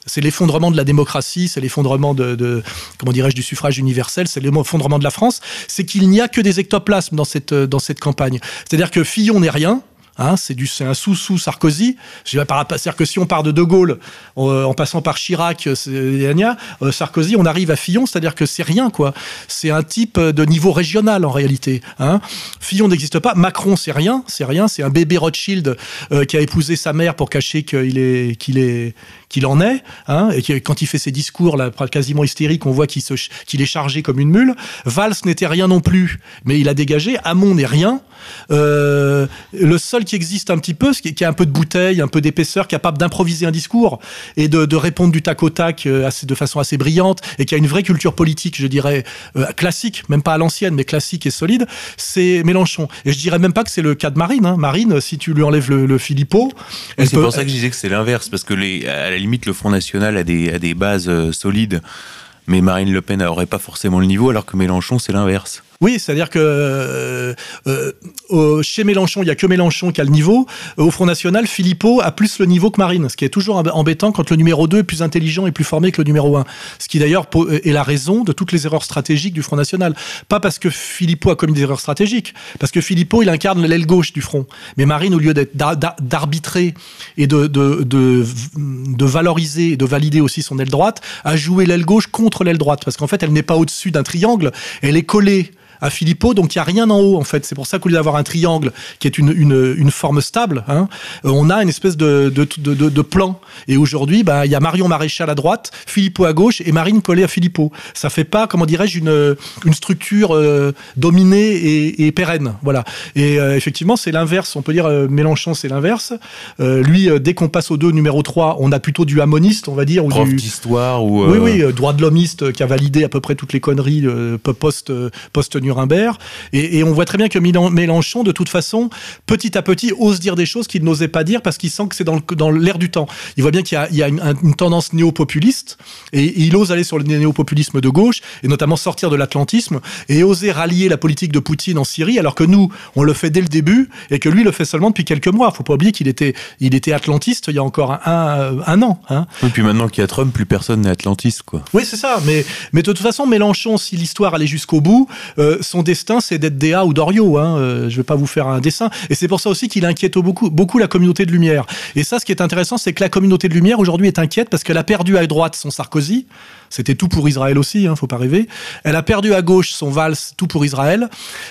c'est l'effondrement de la démocratie, c'est l'effondrement de, comment dirais-je, du suffrage universel, c'est l'effondrement de la France, c'est qu'il n'y a que des ectoplasmes dans cette, dans cette campagne. C'est-à-dire que Fillon n'est rien, Hein, c'est du, c'est un sous-sous Sarkozy. C'est-à-dire que si on part de De Gaulle euh, en passant par Chirac, euh, euh, Sarkozy, on arrive à Fillon, c'est-à-dire que c'est rien quoi. C'est un type de niveau régional en réalité. Hein. Fillon n'existe pas. Macron, c'est rien, c'est rien. C'est un bébé Rothschild qui a épousé sa mère pour cacher qu'il est, qu'il est, qu'il en est. Hein, et quand il fait ses discours là, quasiment hystériques, on voit qu'il, est chargé comme une mule. Valls n'était rien non plus, mais il a dégagé. Hamon n'est rien. Euh, le seul qui existe un petit peu, qui a un peu de bouteille, un peu d'épaisseur, capable d'improviser un discours et de, répondre du tac au tac euh, de façon assez brillante et qui a une vraie culture politique, je dirais, euh, classique, même pas à l'ancienne, mais classique et solide, c'est Mélenchon. Et je dirais même pas que c'est le cas de Marine. Hein. Marine, si tu lui enlèves le, le Philippot. C'est pour ça que je disais que c'est l'inverse, parce que les, à la limite, le Front National a a des bases solides mais Marine Le Pen n'aurait pas forcément le niveau, alors que Mélenchon, c'est l'inverse. Oui, c'est-à-dire que euh, euh, chez Mélenchon, il y a que Mélenchon qui a le niveau. Au Front National, Philippot a plus le niveau que Marine, ce qui est toujours embêtant quand le numéro 2 est plus intelligent et plus formé que le numéro 1. Ce qui d'ailleurs est la raison de toutes les erreurs stratégiques du Front National. Pas parce que Philippot a commis des erreurs stratégiques, parce que Philippot, il incarne l'aile gauche du Front. Mais Marine, au lieu d'arbitrer et de, de valoriser et de valider aussi son aile droite, a joué l'aile gauche contre l'aile droite. Parce qu'en fait, elle n'est pas au-dessus d'un triangle, elle est collée à Philippot, donc il n'y a rien en haut en fait. C'est pour ça qu'au lieu d'avoir un triangle qui est une, une, une forme stable, hein, euh, on a une espèce de, de, de, de plan. Et aujourd'hui, bah, il y a Marion Maréchal à droite, Philippot à gauche et Marine collée à Philippot. Ça fait pas, comment dirais-je, une, une structure euh, dominée et, et, pérenne. Voilà. Et euh, effectivement, c'est l'inverse. On peut dire Mélenchon, c'est l'inverse. lui, dès qu'on passe au 2, numéro 3, on a plutôt du hamoniste, on va dire. Ou Prof du... d'histoire ou... Oui, oui, droit de l'homiste qui a validé à peu près toutes les conneries post, post Nuremberg. Et, et, on voit très bien que Mélenchon, de toute façon, petit à petit, ose dire des choses qu'il n'osait pas dire parce qu'il sent que c'est dans, dans l'air du temps. Il voit bien qu'il y a, il y a une, une, tendance néo-populiste et il ose aller sur le néo-populisme de gauche et notamment sortir de l'atlantisme et oser rallier la politique de Poutine en Syrie alors que nous, on le fait dès le début et que lui le fait seulement depuis quelques mois. Faut pas oublier qu'il était, il était atlantiste il y a encore un, un, un an. Hein. Et puis maintenant qu'il y a Trump, plus personne n'est atlantiste, quoi. Oui, c'est ça. Mais, mais de toute façon, Mélenchon, si l'histoire allait jusqu'au bout, euh, son destin, c'est d'être Déa ou Dorio. Hein. Euh, je vais pas vous faire un dessin. Et c'est pour ça aussi qu'il inquiète beaucoup la communauté de Lumière. Et ça, ce qui est intéressant, c'est que la communauté de Lumière aujourd'hui est inquiète parce qu'elle a perdu à droite son Sarkozy. C'était tout pour Israël aussi, hein, faut pas rêver. Elle a perdu à gauche son Valls, tout pour Israël.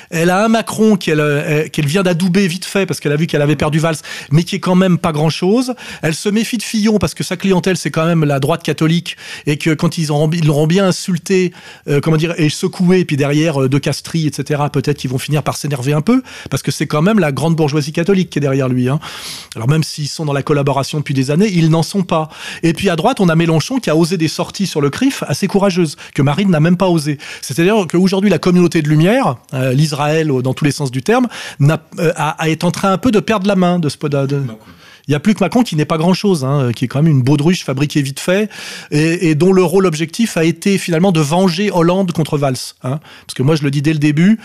Elle a un Macron qu'elle euh, qu'elle vient d'adouber vite fait parce qu'elle a vu qu'elle avait perdu Valls, mais qui est quand même pas grand chose. Elle se méfie de Fillon parce que sa clientèle c'est quand même la droite catholique et que quand ils l'auront bien insulté, euh, comment dire, et secoué, et puis derrière euh, de Castries, etc. Peut-être qu'ils vont finir par s'énerver un peu parce que c'est quand même la grande bourgeoisie catholique qui est derrière lui. Hein. Alors même s'ils sont dans la collaboration depuis des années, ils n'en sont pas. Et puis à droite, on a Mélenchon qui a osé des sorties sur le Assez courageuse que Marine n'a même pas osé. C'est-à-dire qu'aujourd'hui, la communauté de lumière, euh, l'Israël dans tous les sens du terme, euh, a, est en train un peu de perdre la main de ce de, il n'y a plus que Macron qui n'est pas grand-chose, hein, qui est quand même une baudruche fabriquée vite fait, et, dont le rôle objectif a été finalement de venger Hollande contre Valls. Hein. Parce que moi, je le dis dès le début,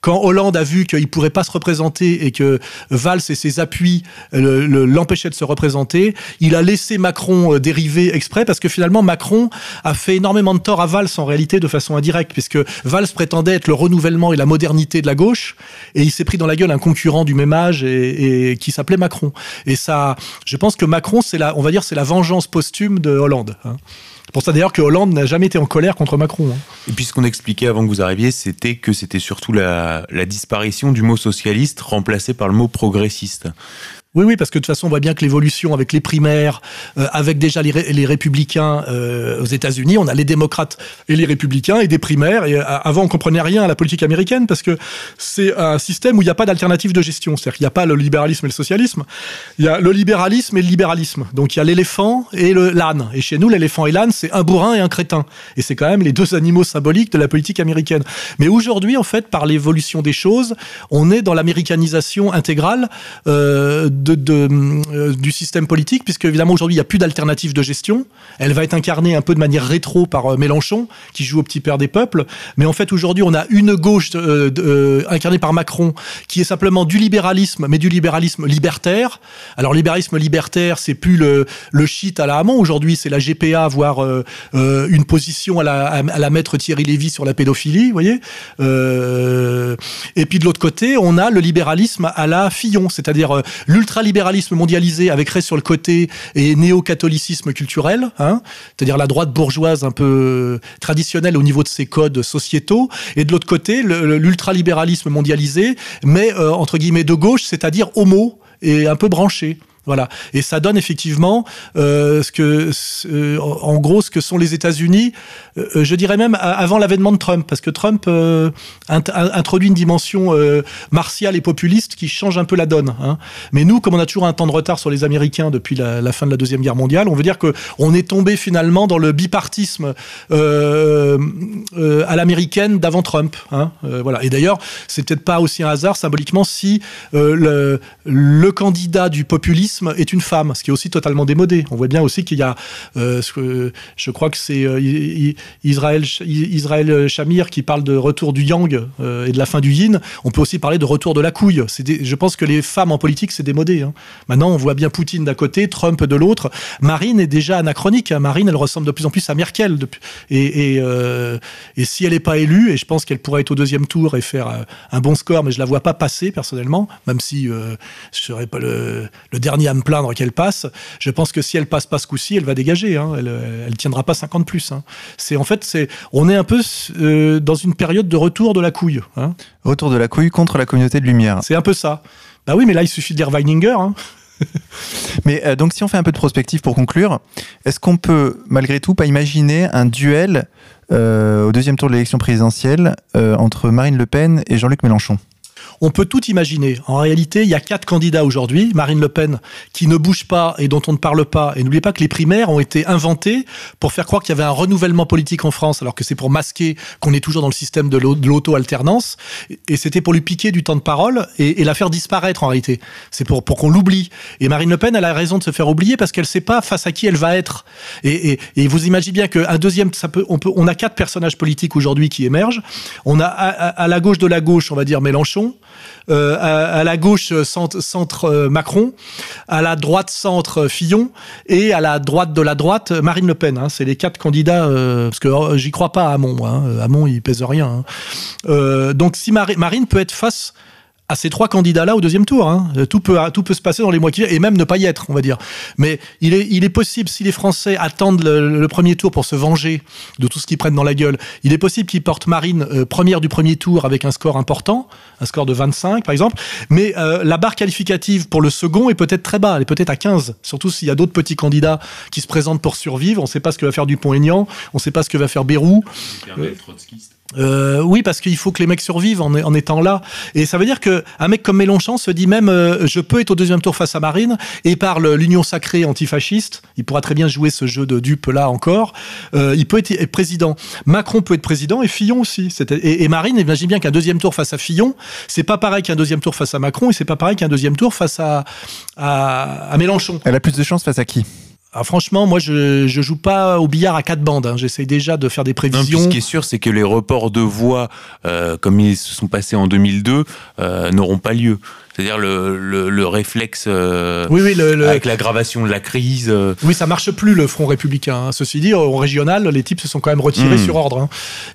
quand Hollande a vu qu'il ne pourrait pas se représenter et que Valls et ses appuis l'empêchaient de se représenter, il a laissé Macron euh, dériver exprès, parce que finalement, Macron a fait énormément de tort à Valls en réalité de façon indirecte, puisque Valls prétendait être le renouvellement et la modernité de la gauche, et il s'est pris dans la gueule un concurrent du même âge et, et qui s'appelait Macron. Et ça je pense que Macron, c'est la, on va dire, c'est la vengeance posthume de Hollande. Hein. C'est pour ça d'ailleurs que Hollande n'a jamais été en colère contre Macron. Hein. Et puis ce qu'on expliquait avant que vous arriviez, c'était que c'était surtout la, la, disparition du mot socialiste remplacé par le mot progressiste. Oui, oui, parce que de toute façon, on voit bien que l'évolution avec les primaires, euh, avec déjà les, les républicains euh, aux États-Unis, on a les démocrates et les républicains et des primaires. Et euh, avant, on comprenait rien à la politique américaine parce que c'est un système où il n'y a pas d'alternative de gestion. C'est-à-dire qu'il n'y a pas le libéralisme et le socialisme. Il y a le libéralisme et le libéralisme. Donc il y a l'éléphant et l'âne. Et chez nous, l'éléphant et l'âne, c'est un bourrin et un crétin. Et c'est quand même les deux animaux symboliques de la politique américaine. Mais aujourd'hui, en fait, par l'évolution des choses, on est dans l'américanisation intégrale. Euh, euh, du système politique, puisque évidemment aujourd'hui il n'y a plus d'alternative de gestion. Elle va être incarnée un peu de manière rétro par euh, Mélenchon, qui joue au petit père des peuples. Mais en fait aujourd'hui on a une gauche euh, incarnée par Macron, qui est simplement du libéralisme, mais du libéralisme libertaire. Alors libéralisme libertaire, c'est plus le, le shit à la Hamon. Aujourd'hui c'est la GPA, voire une position à la, à maître Thierry Lévy sur la pédophilie, vous voyez. et puis de l'autre côté, on a le libéralisme à la Fillon, c'est-à-dire l'ultra libéralisme mondialisé avec reste sur le côté et néo-catholicisme culturel, hein, c'est-à-dire la droite bourgeoise un peu traditionnelle au niveau de ses codes sociétaux, et de l'autre côté l'ultralibéralisme mondialisé, mais euh, entre guillemets de gauche, c'est-à-dire homo et un peu branché. Voilà. Et ça donne effectivement euh, ce que, euh, en gros, ce que sont les États-Unis. Euh, je dirais même avant l'avènement de Trump, parce que Trump introduit une dimension martiale et populiste qui change un peu la donne. Hein. Mais nous, comme on a toujours un temps de retard sur les Américains depuis la, fin de la deuxième guerre mondiale, on veut dire que on est tombé finalement dans le bipartisme à l'américaine d'avant Trump. Hein. voilà. Et d'ailleurs, c'est peut-être pas aussi un hasard symboliquement si le, le candidat du populisme est une femme, ce qui est aussi totalement démodé. On voit bien aussi qu'il y a, euh, je crois que c'est euh, Israël, Israël Shamir qui parle de retour du yang euh, et de la fin du yin. On peut aussi parler de retour de la couille. Des, je pense que les femmes en politique, c'est démodé. Hein. Maintenant, on voit bien Poutine d'un côté, Trump de l'autre. Marine est déjà anachronique. Hein. Marine, elle ressemble de plus en plus à Merkel. Et, et, euh, si elle n'est pas élue, et je pense qu'elle pourrait être au deuxième tour et faire euh, un bon score, mais je la vois pas passer personnellement, même si euh, je serais pas le dernier à me plaindre qu'elle passe. Je pense que si elle passe pas ce coup-ci, elle va dégager. Hein. Elle, elle tiendra pas 50 plus. Hein. C'est en fait, c'est, on est un peu euh, dans une période de retour de la couille. Hein. Retour de la couille contre la communauté de lumière. C'est un peu ça. Bah oui, mais là, il suffit de lire Weininger. Mais euh, donc, si on fait un peu de prospective pour conclure, est-ce qu'on peut, malgré tout, pas imaginer un duel euh, au deuxième tour de l'élection présidentielle entre Marine Le Pen et Jean-Luc Mélenchon? On peut tout imaginer. En réalité, il y a quatre candidats aujourd'hui. Marine Le Pen, qui ne bouge pas et dont on ne parle pas. Et n'oubliez pas que les primaires ont été inventées pour faire croire qu'il y avait un renouvellement politique en France, alors que c'est pour masquer qu'on est toujours dans le système de l'auto-alternance. Et c'était pour lui piquer du temps de parole et, la faire disparaître en réalité. C'est pour, qu'on l'oublie. Et Marine Le Pen, elle a raison de se faire oublier parce qu'elle ne sait pas face à qui elle va être. Et, vous imaginez bien qu'un deuxième, on a quatre personnages politiques aujourd'hui qui émergent. On a à la gauche de la gauche, on va dire Mélenchon. Euh, à, la gauche centre, euh, Macron, à la droite centre Fillon et à la droite de la droite Marine Le Pen. Hein. C'est les quatre candidats euh, parce que oh, j'y crois pas à Hamon. Hein. Hamon il pèse rien. Hein. donc si Marine peut être face à ces trois candidats-là au deuxième tour. Hein. Tout, peut, tout peut se passer dans les mois qui viennent, et même ne pas y être, on va dire. Mais il est, il est possible, si les Français attendent le, premier tour pour se venger de tout ce qu'ils prennent dans la gueule, il est possible qu'ils portent Marine euh, première du premier tour avec un score important, un score de 25 par exemple, mais euh, la barre qualificative pour le second est peut-être très bas, elle est peut-être à 15, surtout s'il y a d'autres petits candidats qui se présentent pour survivre, on ne sait pas ce que va faire Dupont-Aignan, on ne sait pas ce que va faire Bérou. Euh, oui, parce qu'il faut que les mecs survivent en, étant là. Et ça veut dire que un mec comme Mélenchon se dit même, euh, je peux être au deuxième tour face à Marine et par l'union sacrée antifasciste, il pourra très bien jouer ce jeu de dupe là encore. Euh, il peut être, président. Macron peut être président et Fillon aussi. Et, et, Marine, imagine bien qu'un deuxième tour face à Fillon, c'est pas pareil qu'un deuxième tour face à Macron et c'est pas pareil qu'un deuxième tour face à, à, à Mélenchon. Elle a plus de chance face à qui? Ah, franchement, moi, je, je joue pas au billard à quatre bandes. Hein. J'essaye déjà de faire des prévisions. ce qui est sûr, c'est que les reports de voix, euh, comme ils se sont passés en 2002, euh, n'auront pas lieu. C'est-à-dire le, le, le, réflexe euh, oui, oui, le, avec l'aggravation de la crise. Euh. Oui, ça marche plus le Front républicain. Hein. Ceci dit, au régional, les types se sont quand même retirés hmm. sur ordre. Hein.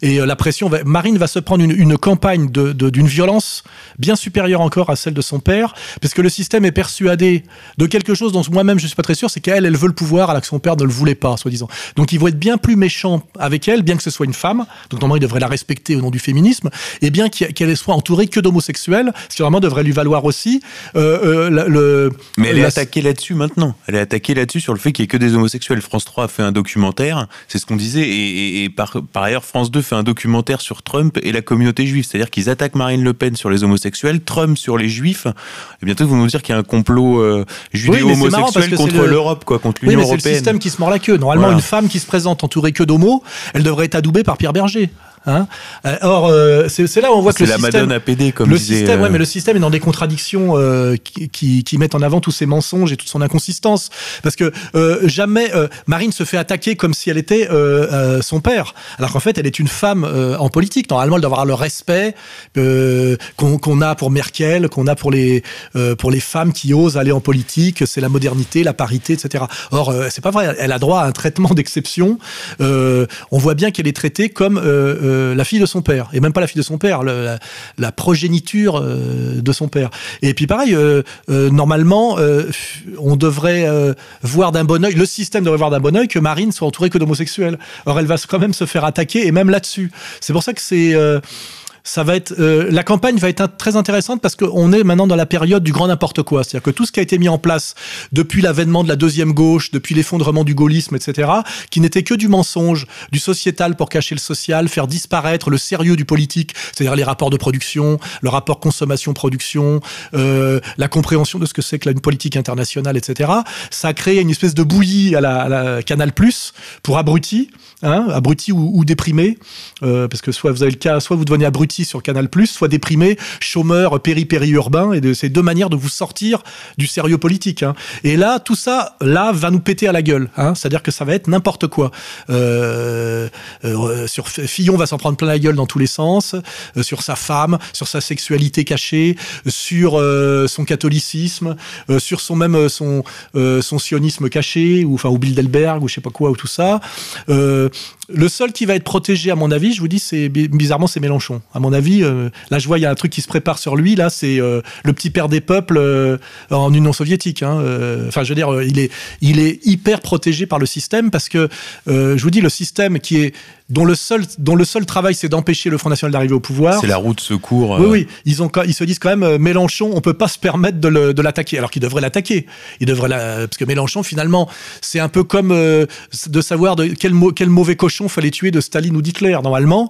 Et euh, la pression, va... Marine va se prendre une, une campagne d'une de, violence bien supérieure encore à celle de son père, parce que le système est persuadé de quelque chose dont moi-même je suis pas très sûr, c'est qu'elle, elle veut le pouvoir alors que son père ne le voulait pas, soi-disant. Donc ils vont être bien plus méchants avec elle, bien que ce soit une femme. Donc normalement, ils devraient la respecter au nom du féminisme, et bien qu'elle soit entourée que d'homosexuels, ce qui vraiment devrait lui valoir aussi. Euh, euh, le, Mais elle est attaquée là-dessus maintenant. Elle est attaquée là-dessus sur le fait qu'il n'y ait que des homosexuels. France 3 a fait un documentaire, c'est ce qu'on disait, et, par, par, ailleurs France 2 fait un documentaire sur Trump et la communauté juive. C'est-à-dire qu'ils attaquent Marine Le Pen sur les homosexuels, Trump sur les juifs. Et bientôt, ils vont nous dire qu'il y a un complot euh, judéo-homosexuel contre l'Europe, quoi, contre l'Union européenne. C'est le système qui se mord la queue. Normalement, une femme qui se présente entourée que d'homos, elle devrait être adoubée par Pierre Berger. Hein euh, or, euh, c'est là où on voit que le la système, Madone APD, comme le disait, système, ouais, mais le système est dans des contradictions euh, qui, qui, mettent en avant tous ses mensonges et toute son inconsistance. Parce que jamais Marine se fait attaquer comme si elle était son père, alors qu'en fait, elle est une femme en politique. Normalement, elle doit avoir le respect qu'on a pour Merkel, qu'on a pour les pour les femmes qui osent aller en politique. C'est la modernité, la parité, etc. Or, c'est pas vrai. Elle a droit à un traitement d'exception. on voit bien qu'elle est traitée comme euh, la fille de son père, et même pas la fille de son père, la, progéniture euh, de son père. Et puis pareil, euh, normalement, on devrait voir d'un bon oeil, le système devrait voir d'un bon oeil que Marine soit entourée que d'homosexuels. Or, elle va quand même se faire attaquer, et même là-dessus. C'est pour ça que c'est ça va être euh, la campagne va être très intéressante parce qu'on est maintenant dans la période du grand n'importe quoi. C'est-à-dire que tout ce qui a été mis en place depuis l'avènement de la deuxième gauche, depuis l'effondrement du gaullisme, etc., qui n'était que du mensonge, du sociétal pour cacher le social, faire disparaître le sérieux du politique, c'est-à-dire les rapports de production, le rapport consommation-production, euh, la compréhension de ce que c'est que une politique internationale, etc. Ça a créé une espèce de bouillie à la, à la Canal Plus pour abrutis, hein, abrutis ou, ou déprimés, euh, parce que soit vous avez le cas, soit vous devenez abruti sur Canal+, soit déprimé, chômeur, péri-péri-urbain, et de ces deux manières de vous sortir du sérieux politique. Hein. Et là, tout ça, là, va nous péter à la gueule. Hein. C'est-à-dire que ça va être n'importe quoi. Euh, euh, sur Fillon va s'en prendre plein la gueule dans tous les sens, euh, sur sa femme, sur sa sexualité cachée, sur son catholicisme, sur son même son son sionisme caché, ou enfin ou Bilderberg ou je sais pas quoi ou tout ça. le seul qui va être protégé, à mon avis, je vous dis, c'est bizarrement, c'est Mélenchon. À mon avis, euh, là, je vois, il y a un truc qui se prépare sur lui. Là, c'est euh, le petit père des peuples euh, en Union soviétique. Hein, enfin, je veux dire, il est, il est hyper protégé par le système parce que, je vous dis, le système qui est dont le seul, dont le seul travail, c'est d'empêcher le Front National d'arriver au pouvoir. C'est la roue de secours. Oui, oui. Ils, ont, ils se disent quand même, Mélenchon, on peut pas se permettre de l'attaquer. Alors qu'il devrait l'attaquer. Il devrait parce que Mélenchon, finalement, c'est un peu comme de savoir de quel, quel mauvais cochon fallait tuer de Staline ou d'Hitler. Normalement,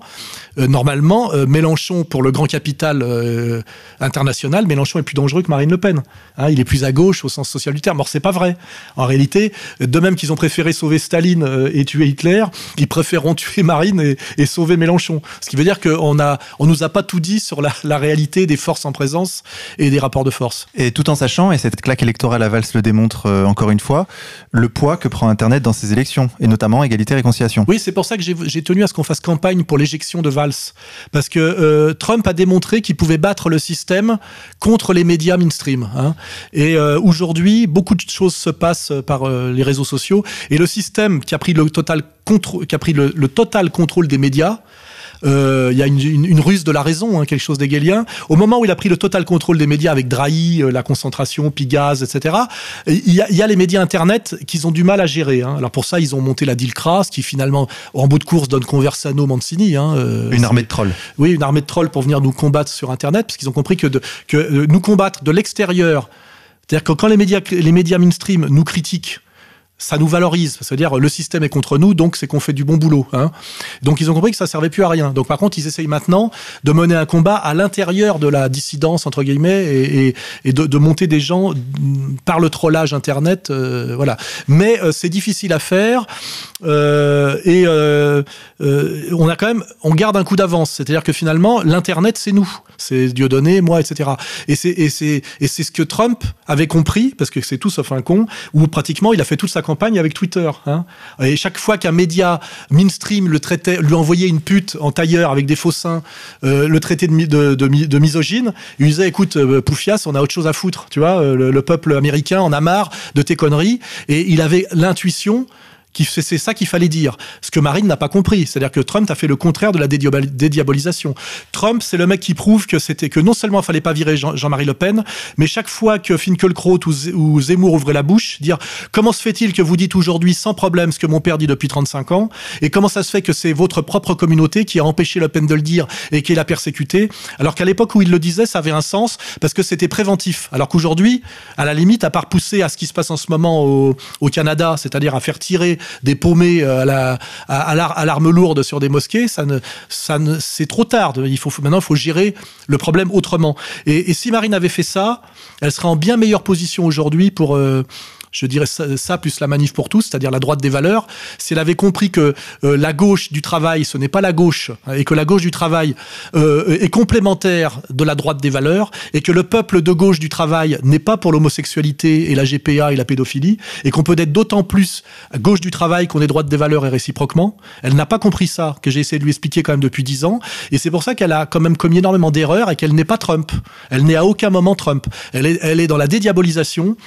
euh, normalement Mélenchon, pour le grand capital euh, international, Mélenchon est plus dangereux que Marine Le Pen. Hein, il est plus à gauche au sens social du terme. Or, c'est pas vrai. En réalité, de même qu'ils ont préféré sauver Staline et tuer Hitler, ils préféreront tuer Marine et, sauver Mélenchon. Ce qui veut dire qu'on a, on nous a pas tout dit sur la, la, réalité des forces en présence et des rapports de force. Et tout en sachant, et cette claque électorale à Valls le démontre encore une fois, le poids que prend Internet dans ces élections, et notamment égalité-réconciliation. Oui, c'est pour ça que j'ai tenu à ce qu'on fasse campagne pour l'éjection de Valls. Parce que euh, Trump a démontré qu'il pouvait battre le système contre les médias mainstream. Hein. Et euh, aujourd'hui, beaucoup de choses se passent par euh, les réseaux sociaux. Et le système qui a pris le total, qui a pris le total contrôle des médias, euh, il y a une, ruse de la raison, hein, quelque chose d'hegelien. Au moment où il a pris le total contrôle des médias avec Drahi, euh, la concentration, Pigaz, etc., il y, a, les médias Internet qu'ils ont du mal à gérer. Hein. Alors pour ça, ils ont monté la Dilcras, qui finalement, en bout de course, donne Conversano, Mancini. Hein, euh, une armée de trolls. Oui, une armée de trolls pour venir nous combattre sur Internet, parce qu'ils ont compris que, que nous combattre de l'extérieur, c'est-à-dire que quand les médias, les médias mainstream nous critiquent, ça nous valorise. C'est-à-dire, le système est contre nous, donc c'est qu'on fait du bon boulot. Hein. Donc, ils ont compris que ça servait plus à rien. Donc, par contre, ils essayent maintenant de mener un combat à l'intérieur de la dissidence, entre guillemets, et, de, monter des gens par le trollage Internet. Euh, voilà. Mais euh, c'est difficile à faire. Euh, et on a quand même, on garde un coup d'avance. C'est-à-dire que finalement, l'Internet, c'est nous. C'est Dieudonné, moi, etc. Et c'est ce que Trump avait compris, parce que c'est tout sauf un con, où pratiquement il a fait toute sa avec Twitter. Hein. Et chaque fois qu'un média mainstream le traitait, lui envoyait une pute en tailleur avec des faux seins, euh, le traitait de, misogyne, il disait écoute, euh, Poufias, on a autre chose à foutre, tu vois, le, le peuple américain en a marre de tes conneries. Et il avait l'intuition c'est ça qu'il fallait dire. Ce que Marine n'a pas compris, c'est-à-dire que Trump a fait le contraire de la dédiabolisation. Trump, c'est le mec qui prouve que c'était que non seulement il fallait pas virer Jean-Marie Le Pen, mais chaque fois que Finkielkraut ou, Zemmour ouvrait la bouche, dire comment se fait-il que vous dites aujourd'hui sans problème ce que mon père dit depuis 35 ans, et comment ça se fait que c'est votre propre communauté qui a empêché Le Pen de le dire et qui l'a persécuté, alors qu'à l'époque où il le disait, ça avait un sens parce que c'était préventif. Alors qu'aujourd'hui, à la limite, à part pousser à ce qui se passe en ce moment au, au Canada, c'est-à-dire à faire tirer des paumés euh, à la à, l'arme lourde sur des mosquées, ça ne, ça ne, c'est trop tard. Il faut maintenant, il faut gérer le problème autrement. Et, si Marine avait fait ça, elle serait en bien meilleure position aujourd'hui pour euh, je dirais ça, plus la manif pour tous, c'est-à-dire la droite des valeurs, si elle avait compris que euh, la gauche du travail, ce n'est pas la gauche, hein, et que la gauche du travail euh, est complémentaire de la droite des valeurs, et que le peuple de gauche du travail n'est pas pour l'homosexualité et la GPA et la pédophilie, et qu'on peut être d'autant plus gauche du travail qu'on est droite des valeurs et réciproquement, elle n'a pas compris ça, que j'ai essayé de lui expliquer quand même depuis dix ans, et c'est pour ça qu'elle a quand même commis énormément d'erreurs et qu'elle n'est pas Trump. Elle n'est à aucun moment Trump. Elle est dans la dédiabolisation,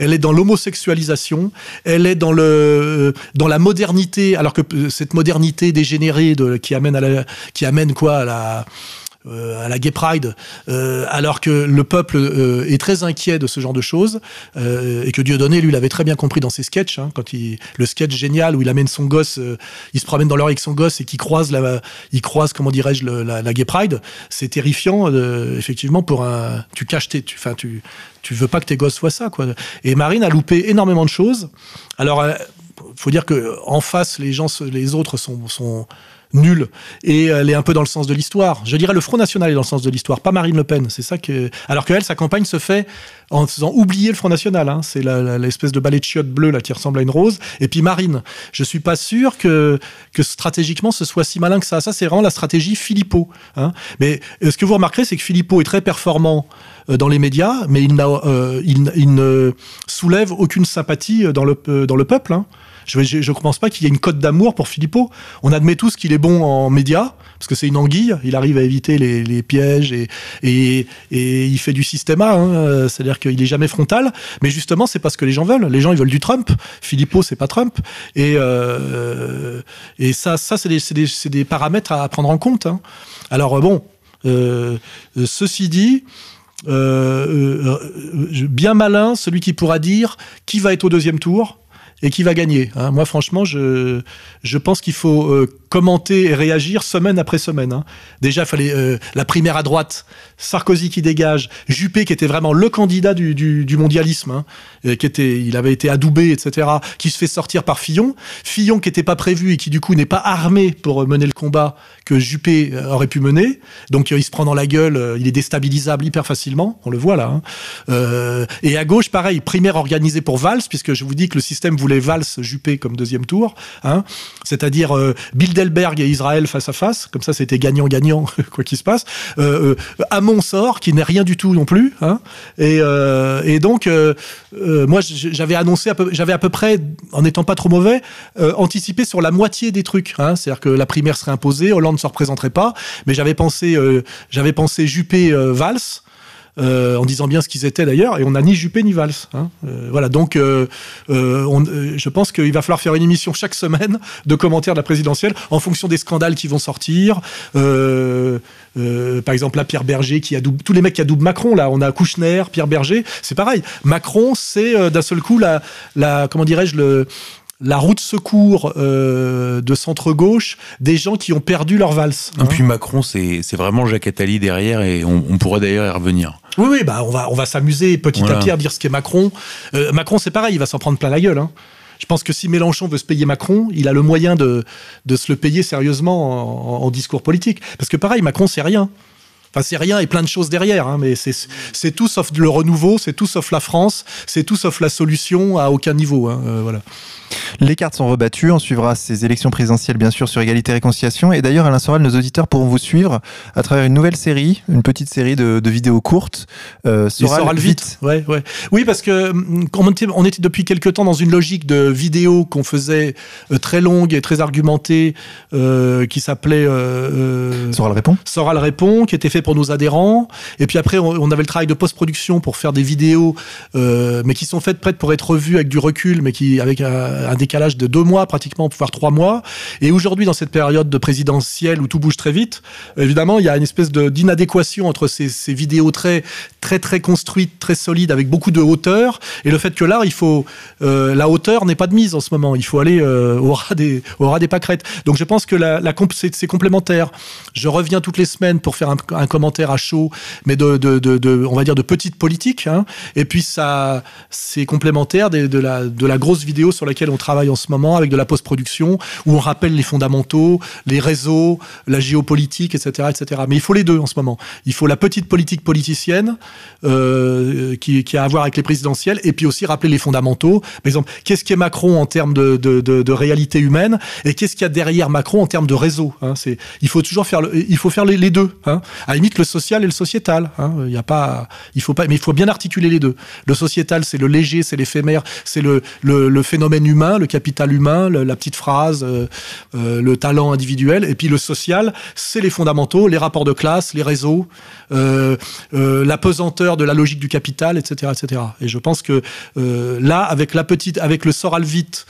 elle est dans l'homosexualité elle est dans le euh, dans la modernité, alors que euh, cette modernité dégénérée qui amène à la, qui amène quoi à la à la Gay Pride, euh, alors que le peuple euh, est très inquiet de ce genre de choses, et que Dieudonné, lui, l'avait très bien compris dans ses sketchs, hein, quand il, le sketch génial où il amène son gosse, il se promène dans l'heure avec son gosse et qu'il croise, la, il croise, comment dirais-je, la, Gay Pride, c'est terrifiant, effectivement, pour un... Tu caches tes... Enfin, tu, tu veux pas que tes gosses soient ça, quoi. Et Marine a loupé énormément de choses. Alors, faut dire que en face, les gens, les autres sont nulle et elle est un peu dans le sens de l'histoire. Je dirais le Front National est dans le sens de l'histoire, pas Marine Le Pen. C'est ça que. Alors qu'elle, sa campagne se fait en faisant oublier le Front National. Hein. C'est l'espèce de balai de chiottes bleu là qui ressemble à une rose. Et puis Marine. Je suis pas sûr que que stratégiquement ce soit si malin que ça. Ça c'est vraiment la stratégie Philippot. Hein. Mais euh, ce que vous remarquerez, c'est que Philippot est très performant euh, dans les médias, mais il, euh, ne soulève aucune sympathie dans le, dans le peuple. Hein. Je ne pense pas qu'il y ait une cote d'amour pour Philippot. On admet tous qu'il est bon en médias, parce que c'est une anguille, il arrive à éviter les, pièges et, il fait du système hein, c'est-à-dire qu'il est jamais frontal, mais justement c'est parce que les gens veulent, les gens ils veulent du Trump, Philippot c'est pas Trump, et, euh, et ça, ça c'est des, des, paramètres à prendre en compte. Hein. Alors bon, euh, ceci dit, euh, bien malin celui qui pourra dire qui va être au deuxième tour et qui va gagner. Hein. Moi, franchement, je, je pense qu'il faut commenter et réagir semaine après semaine. Hein. Déjà, il fallait euh, la primaire à droite, Sarkozy qui dégage, Juppé qui était vraiment le candidat du, du, mondialisme, hein, qui était, il avait été adoubé, etc., qui se fait sortir par Fillon. Fillon qui n'était pas prévu et qui du coup n'est pas armé pour mener le combat que Juppé euh, aurait pu mener. Donc il se prend dans la gueule, il est déstabilisable hyper facilement, on le voit là. Euh, et à gauche, pareil, primaire organisée pour Valls, puisque je vous dis que le système voulait Valls, Juppé comme deuxième tour, hein, c'est-à-dire euh, Bilderberg et Israël face à face, comme ça c'était gagnant-gagnant, quoi qu'il se passe. Euh, euh, Hamon sort, qui n'est rien du tout non plus. Hein. Et, euh, et, donc, euh, moi j'avais annoncé, j'avais à peu près, en n'étant pas trop mauvais, anticipé sur la moitié des trucs. Hein. C'est-à-dire que la primaire serait imposée, Hollande ne se représenterait pas, mais j'avais pensé, j'avais pensé Juppé-Valls. Euh, en disant bien ce qu'ils étaient d'ailleurs, et on n'a ni Juppé ni Valls. Hein. Euh, voilà, donc euh, je pense qu'il va falloir faire une émission chaque semaine de commentaires de la présidentielle en fonction des scandales qui vont sortir. par exemple, là, Pierre Berger qui a tous les mecs qui double Macron, là, on a Kouchner, Pierre Berger, c'est pareil. Macron, c'est d'un seul coup la, la comment dirais-je, le, la route secours euh, de centre-gauche des gens qui ont perdu leur valse. Et puis Macron, c'est vraiment Jacques Attali derrière et on, pourrait d'ailleurs y revenir. Oui, oui, bah on va, on va s'amuser petit à petit à dire ce qu'est Macron. Euh, Macron, c'est pareil, il va s'en prendre plein la gueule. Hein. Je pense que si Mélenchon veut se payer Macron, il a le moyen de, de se le payer sérieusement en, discours politique. Parce que pareil, Macron, c'est rien. Enfin, c'est rien et plein de choses derrière, hein, mais c'est tout sauf le renouveau, c'est tout sauf la France, c'est tout sauf la solution à aucun niveau. Hein, euh, voilà. Les cartes sont rebattues. On suivra ces élections présidentielles, bien sûr, sur égalité et réconciliation. Et d'ailleurs, Alain Soral, nos auditeurs pourront vous suivre à travers une nouvelle série, une petite série de, vidéos courtes. Euh, Soral, vite. Ouais, ouais. Oui, parce que hum, on était, on était depuis quelques temps dans une logique de vidéos qu'on faisait euh, très longue et très argumentée, euh, qui s'appelait Soral répond. Soral répond, qui était fait pour nos adhérents. Et puis après, on, avait le travail de post-production pour faire des vidéos, mais qui sont faites prêtes pour être revues avec du recul, mais qui avec un décalage de deux mois pratiquement, voire trois mois. Et aujourd'hui, dans cette période de présidentielle où tout bouge très vite, évidemment, il y a une espèce d'inadéquation entre ces, ces, vidéos très, très, très construites, très solides, avec beaucoup de hauteur, et le fait que là, il faut, euh, la hauteur n'est pas de mise en ce moment. Il faut aller euh, au, ras des, au des pâquerettes. Donc, je pense que la, la c'est complémentaire. Je reviens toutes les semaines pour faire un commentaire à chaud, mais de, de, de, on va dire, de petite politique. Hein. Et puis, ça, c'est complémentaire de, la, de la grosse vidéo sur laquelle on travaille en ce moment avec de la post-production où on rappelle les fondamentaux, les réseaux, la géopolitique, etc., etc. Mais il faut les deux en ce moment. Il faut la petite politique politicienne euh, qui, a à voir avec les présidentielles et puis aussi rappeler les fondamentaux. Par exemple, qu'est-ce qu'est Macron en termes de, de, réalité humaine et qu'est-ce qu'il y a derrière Macron en termes de réseau. Hein. C'est, il faut toujours faire, le, il faut faire les, deux. Hein. Limite, le social et le sociétal. Hein. Il y a pas, il faut pas, mais il faut bien articuler les deux. Le sociétal, c'est le léger, c'est l'éphémère, c'est le, le, le phénomène humain le capital humain, la petite phrase, euh, euh, le talent individuel, et puis le social, c'est les fondamentaux, les rapports de classe, les réseaux, euh, la pesanteur de la logique du capital, etc., etc. Et je pense que là, avec la petite, avec le Soral vite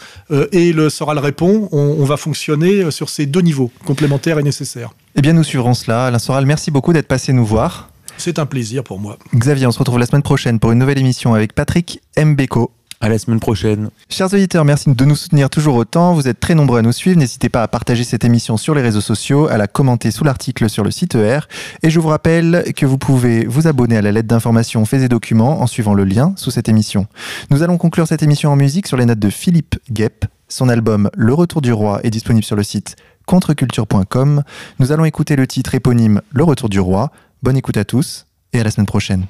et le Soral répond, on, va fonctionner sur ces deux niveaux complémentaires et nécessaires. Eh bien, nous suivrons cela. Alain Soral, merci beaucoup d'être passé nous voir. C'est un plaisir pour moi. Xavier, on se retrouve la semaine prochaine pour une nouvelle émission avec Patrick Mbeko. À la semaine prochaine. Chers auditeurs, merci de nous soutenir toujours autant. Vous êtes très nombreux à nous suivre. N'hésitez pas à partager cette émission sur les réseaux sociaux, à la commenter sous l'article sur le site ER. Et je vous rappelle que vous pouvez vous abonner à la lettre d'information Faits et Documents en suivant le lien sous cette émission. Nous allons conclure cette émission en musique sur les notes de Philippe Guep. Son album Le Retour du Roi est disponible sur le site contreculture.com. Nous allons écouter le titre éponyme Le Retour du Roi. Bonne écoute à tous et à la semaine prochaine.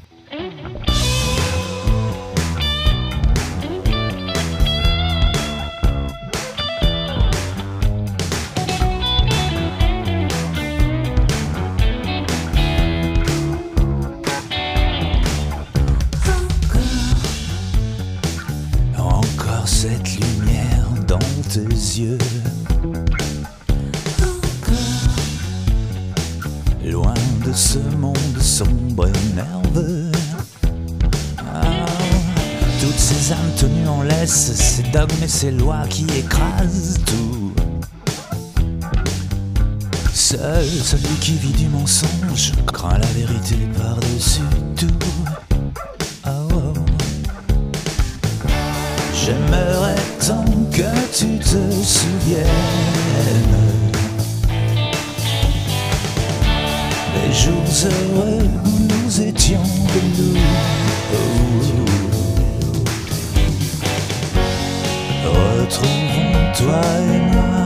Encore cette lumière dans tes yeux. Ce monde sombre et nerveux. Ah, toutes ces âmes tenues en laisse, ces dogmes et ces lois qui écrasent tout. Seul celui qui vit du mensonge craint la vérité par-dessus tout. Ah, oh. J'aimerais tant que tu te souviennes Les jours heureux où nous étions de nous. Retrouvons toi et moi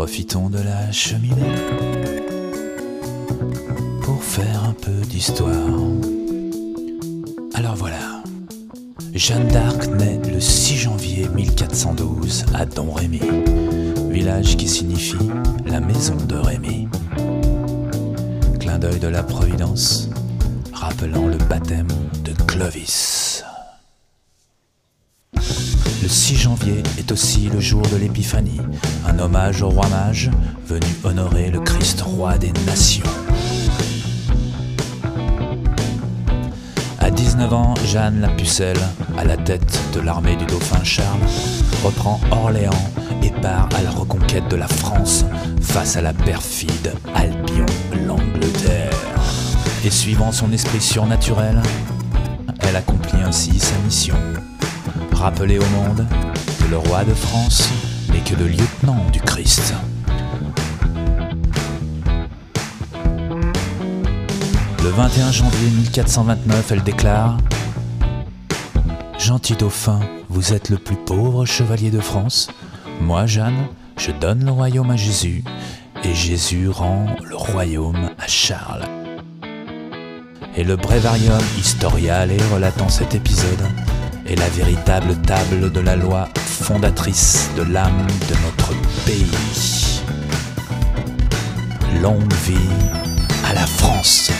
Profitons de la cheminée pour faire un peu d'histoire. Alors voilà. Jeanne d'Arc naît le 6 janvier 1412 à Domrémy, village qui signifie la maison de Rémy. Clin d'œil de la Providence, rappelant le baptême de Clovis. Le 6 janvier est aussi le jour de l'Épiphanie, un hommage au roi mage venu honorer le Christ roi des nations. À 19 ans, Jeanne la Pucelle, à la tête de l'armée du dauphin Charles, reprend Orléans et part à la reconquête de la France face à la perfide Albion l'Angleterre. Et suivant son esprit surnaturel, elle accomplit ainsi sa mission. Rappeler au monde que le roi de France n'est que le lieutenant du Christ. Le 21 janvier 1429, elle déclare Gentil dauphin, vous êtes le plus pauvre chevalier de France. Moi, Jeanne, je donne le royaume à Jésus, et Jésus rend le royaume à Charles. Et le Breviarium historiale relatant cet épisode est la véritable table de la loi fondatrice de l'âme de notre pays. Longue vie à la France.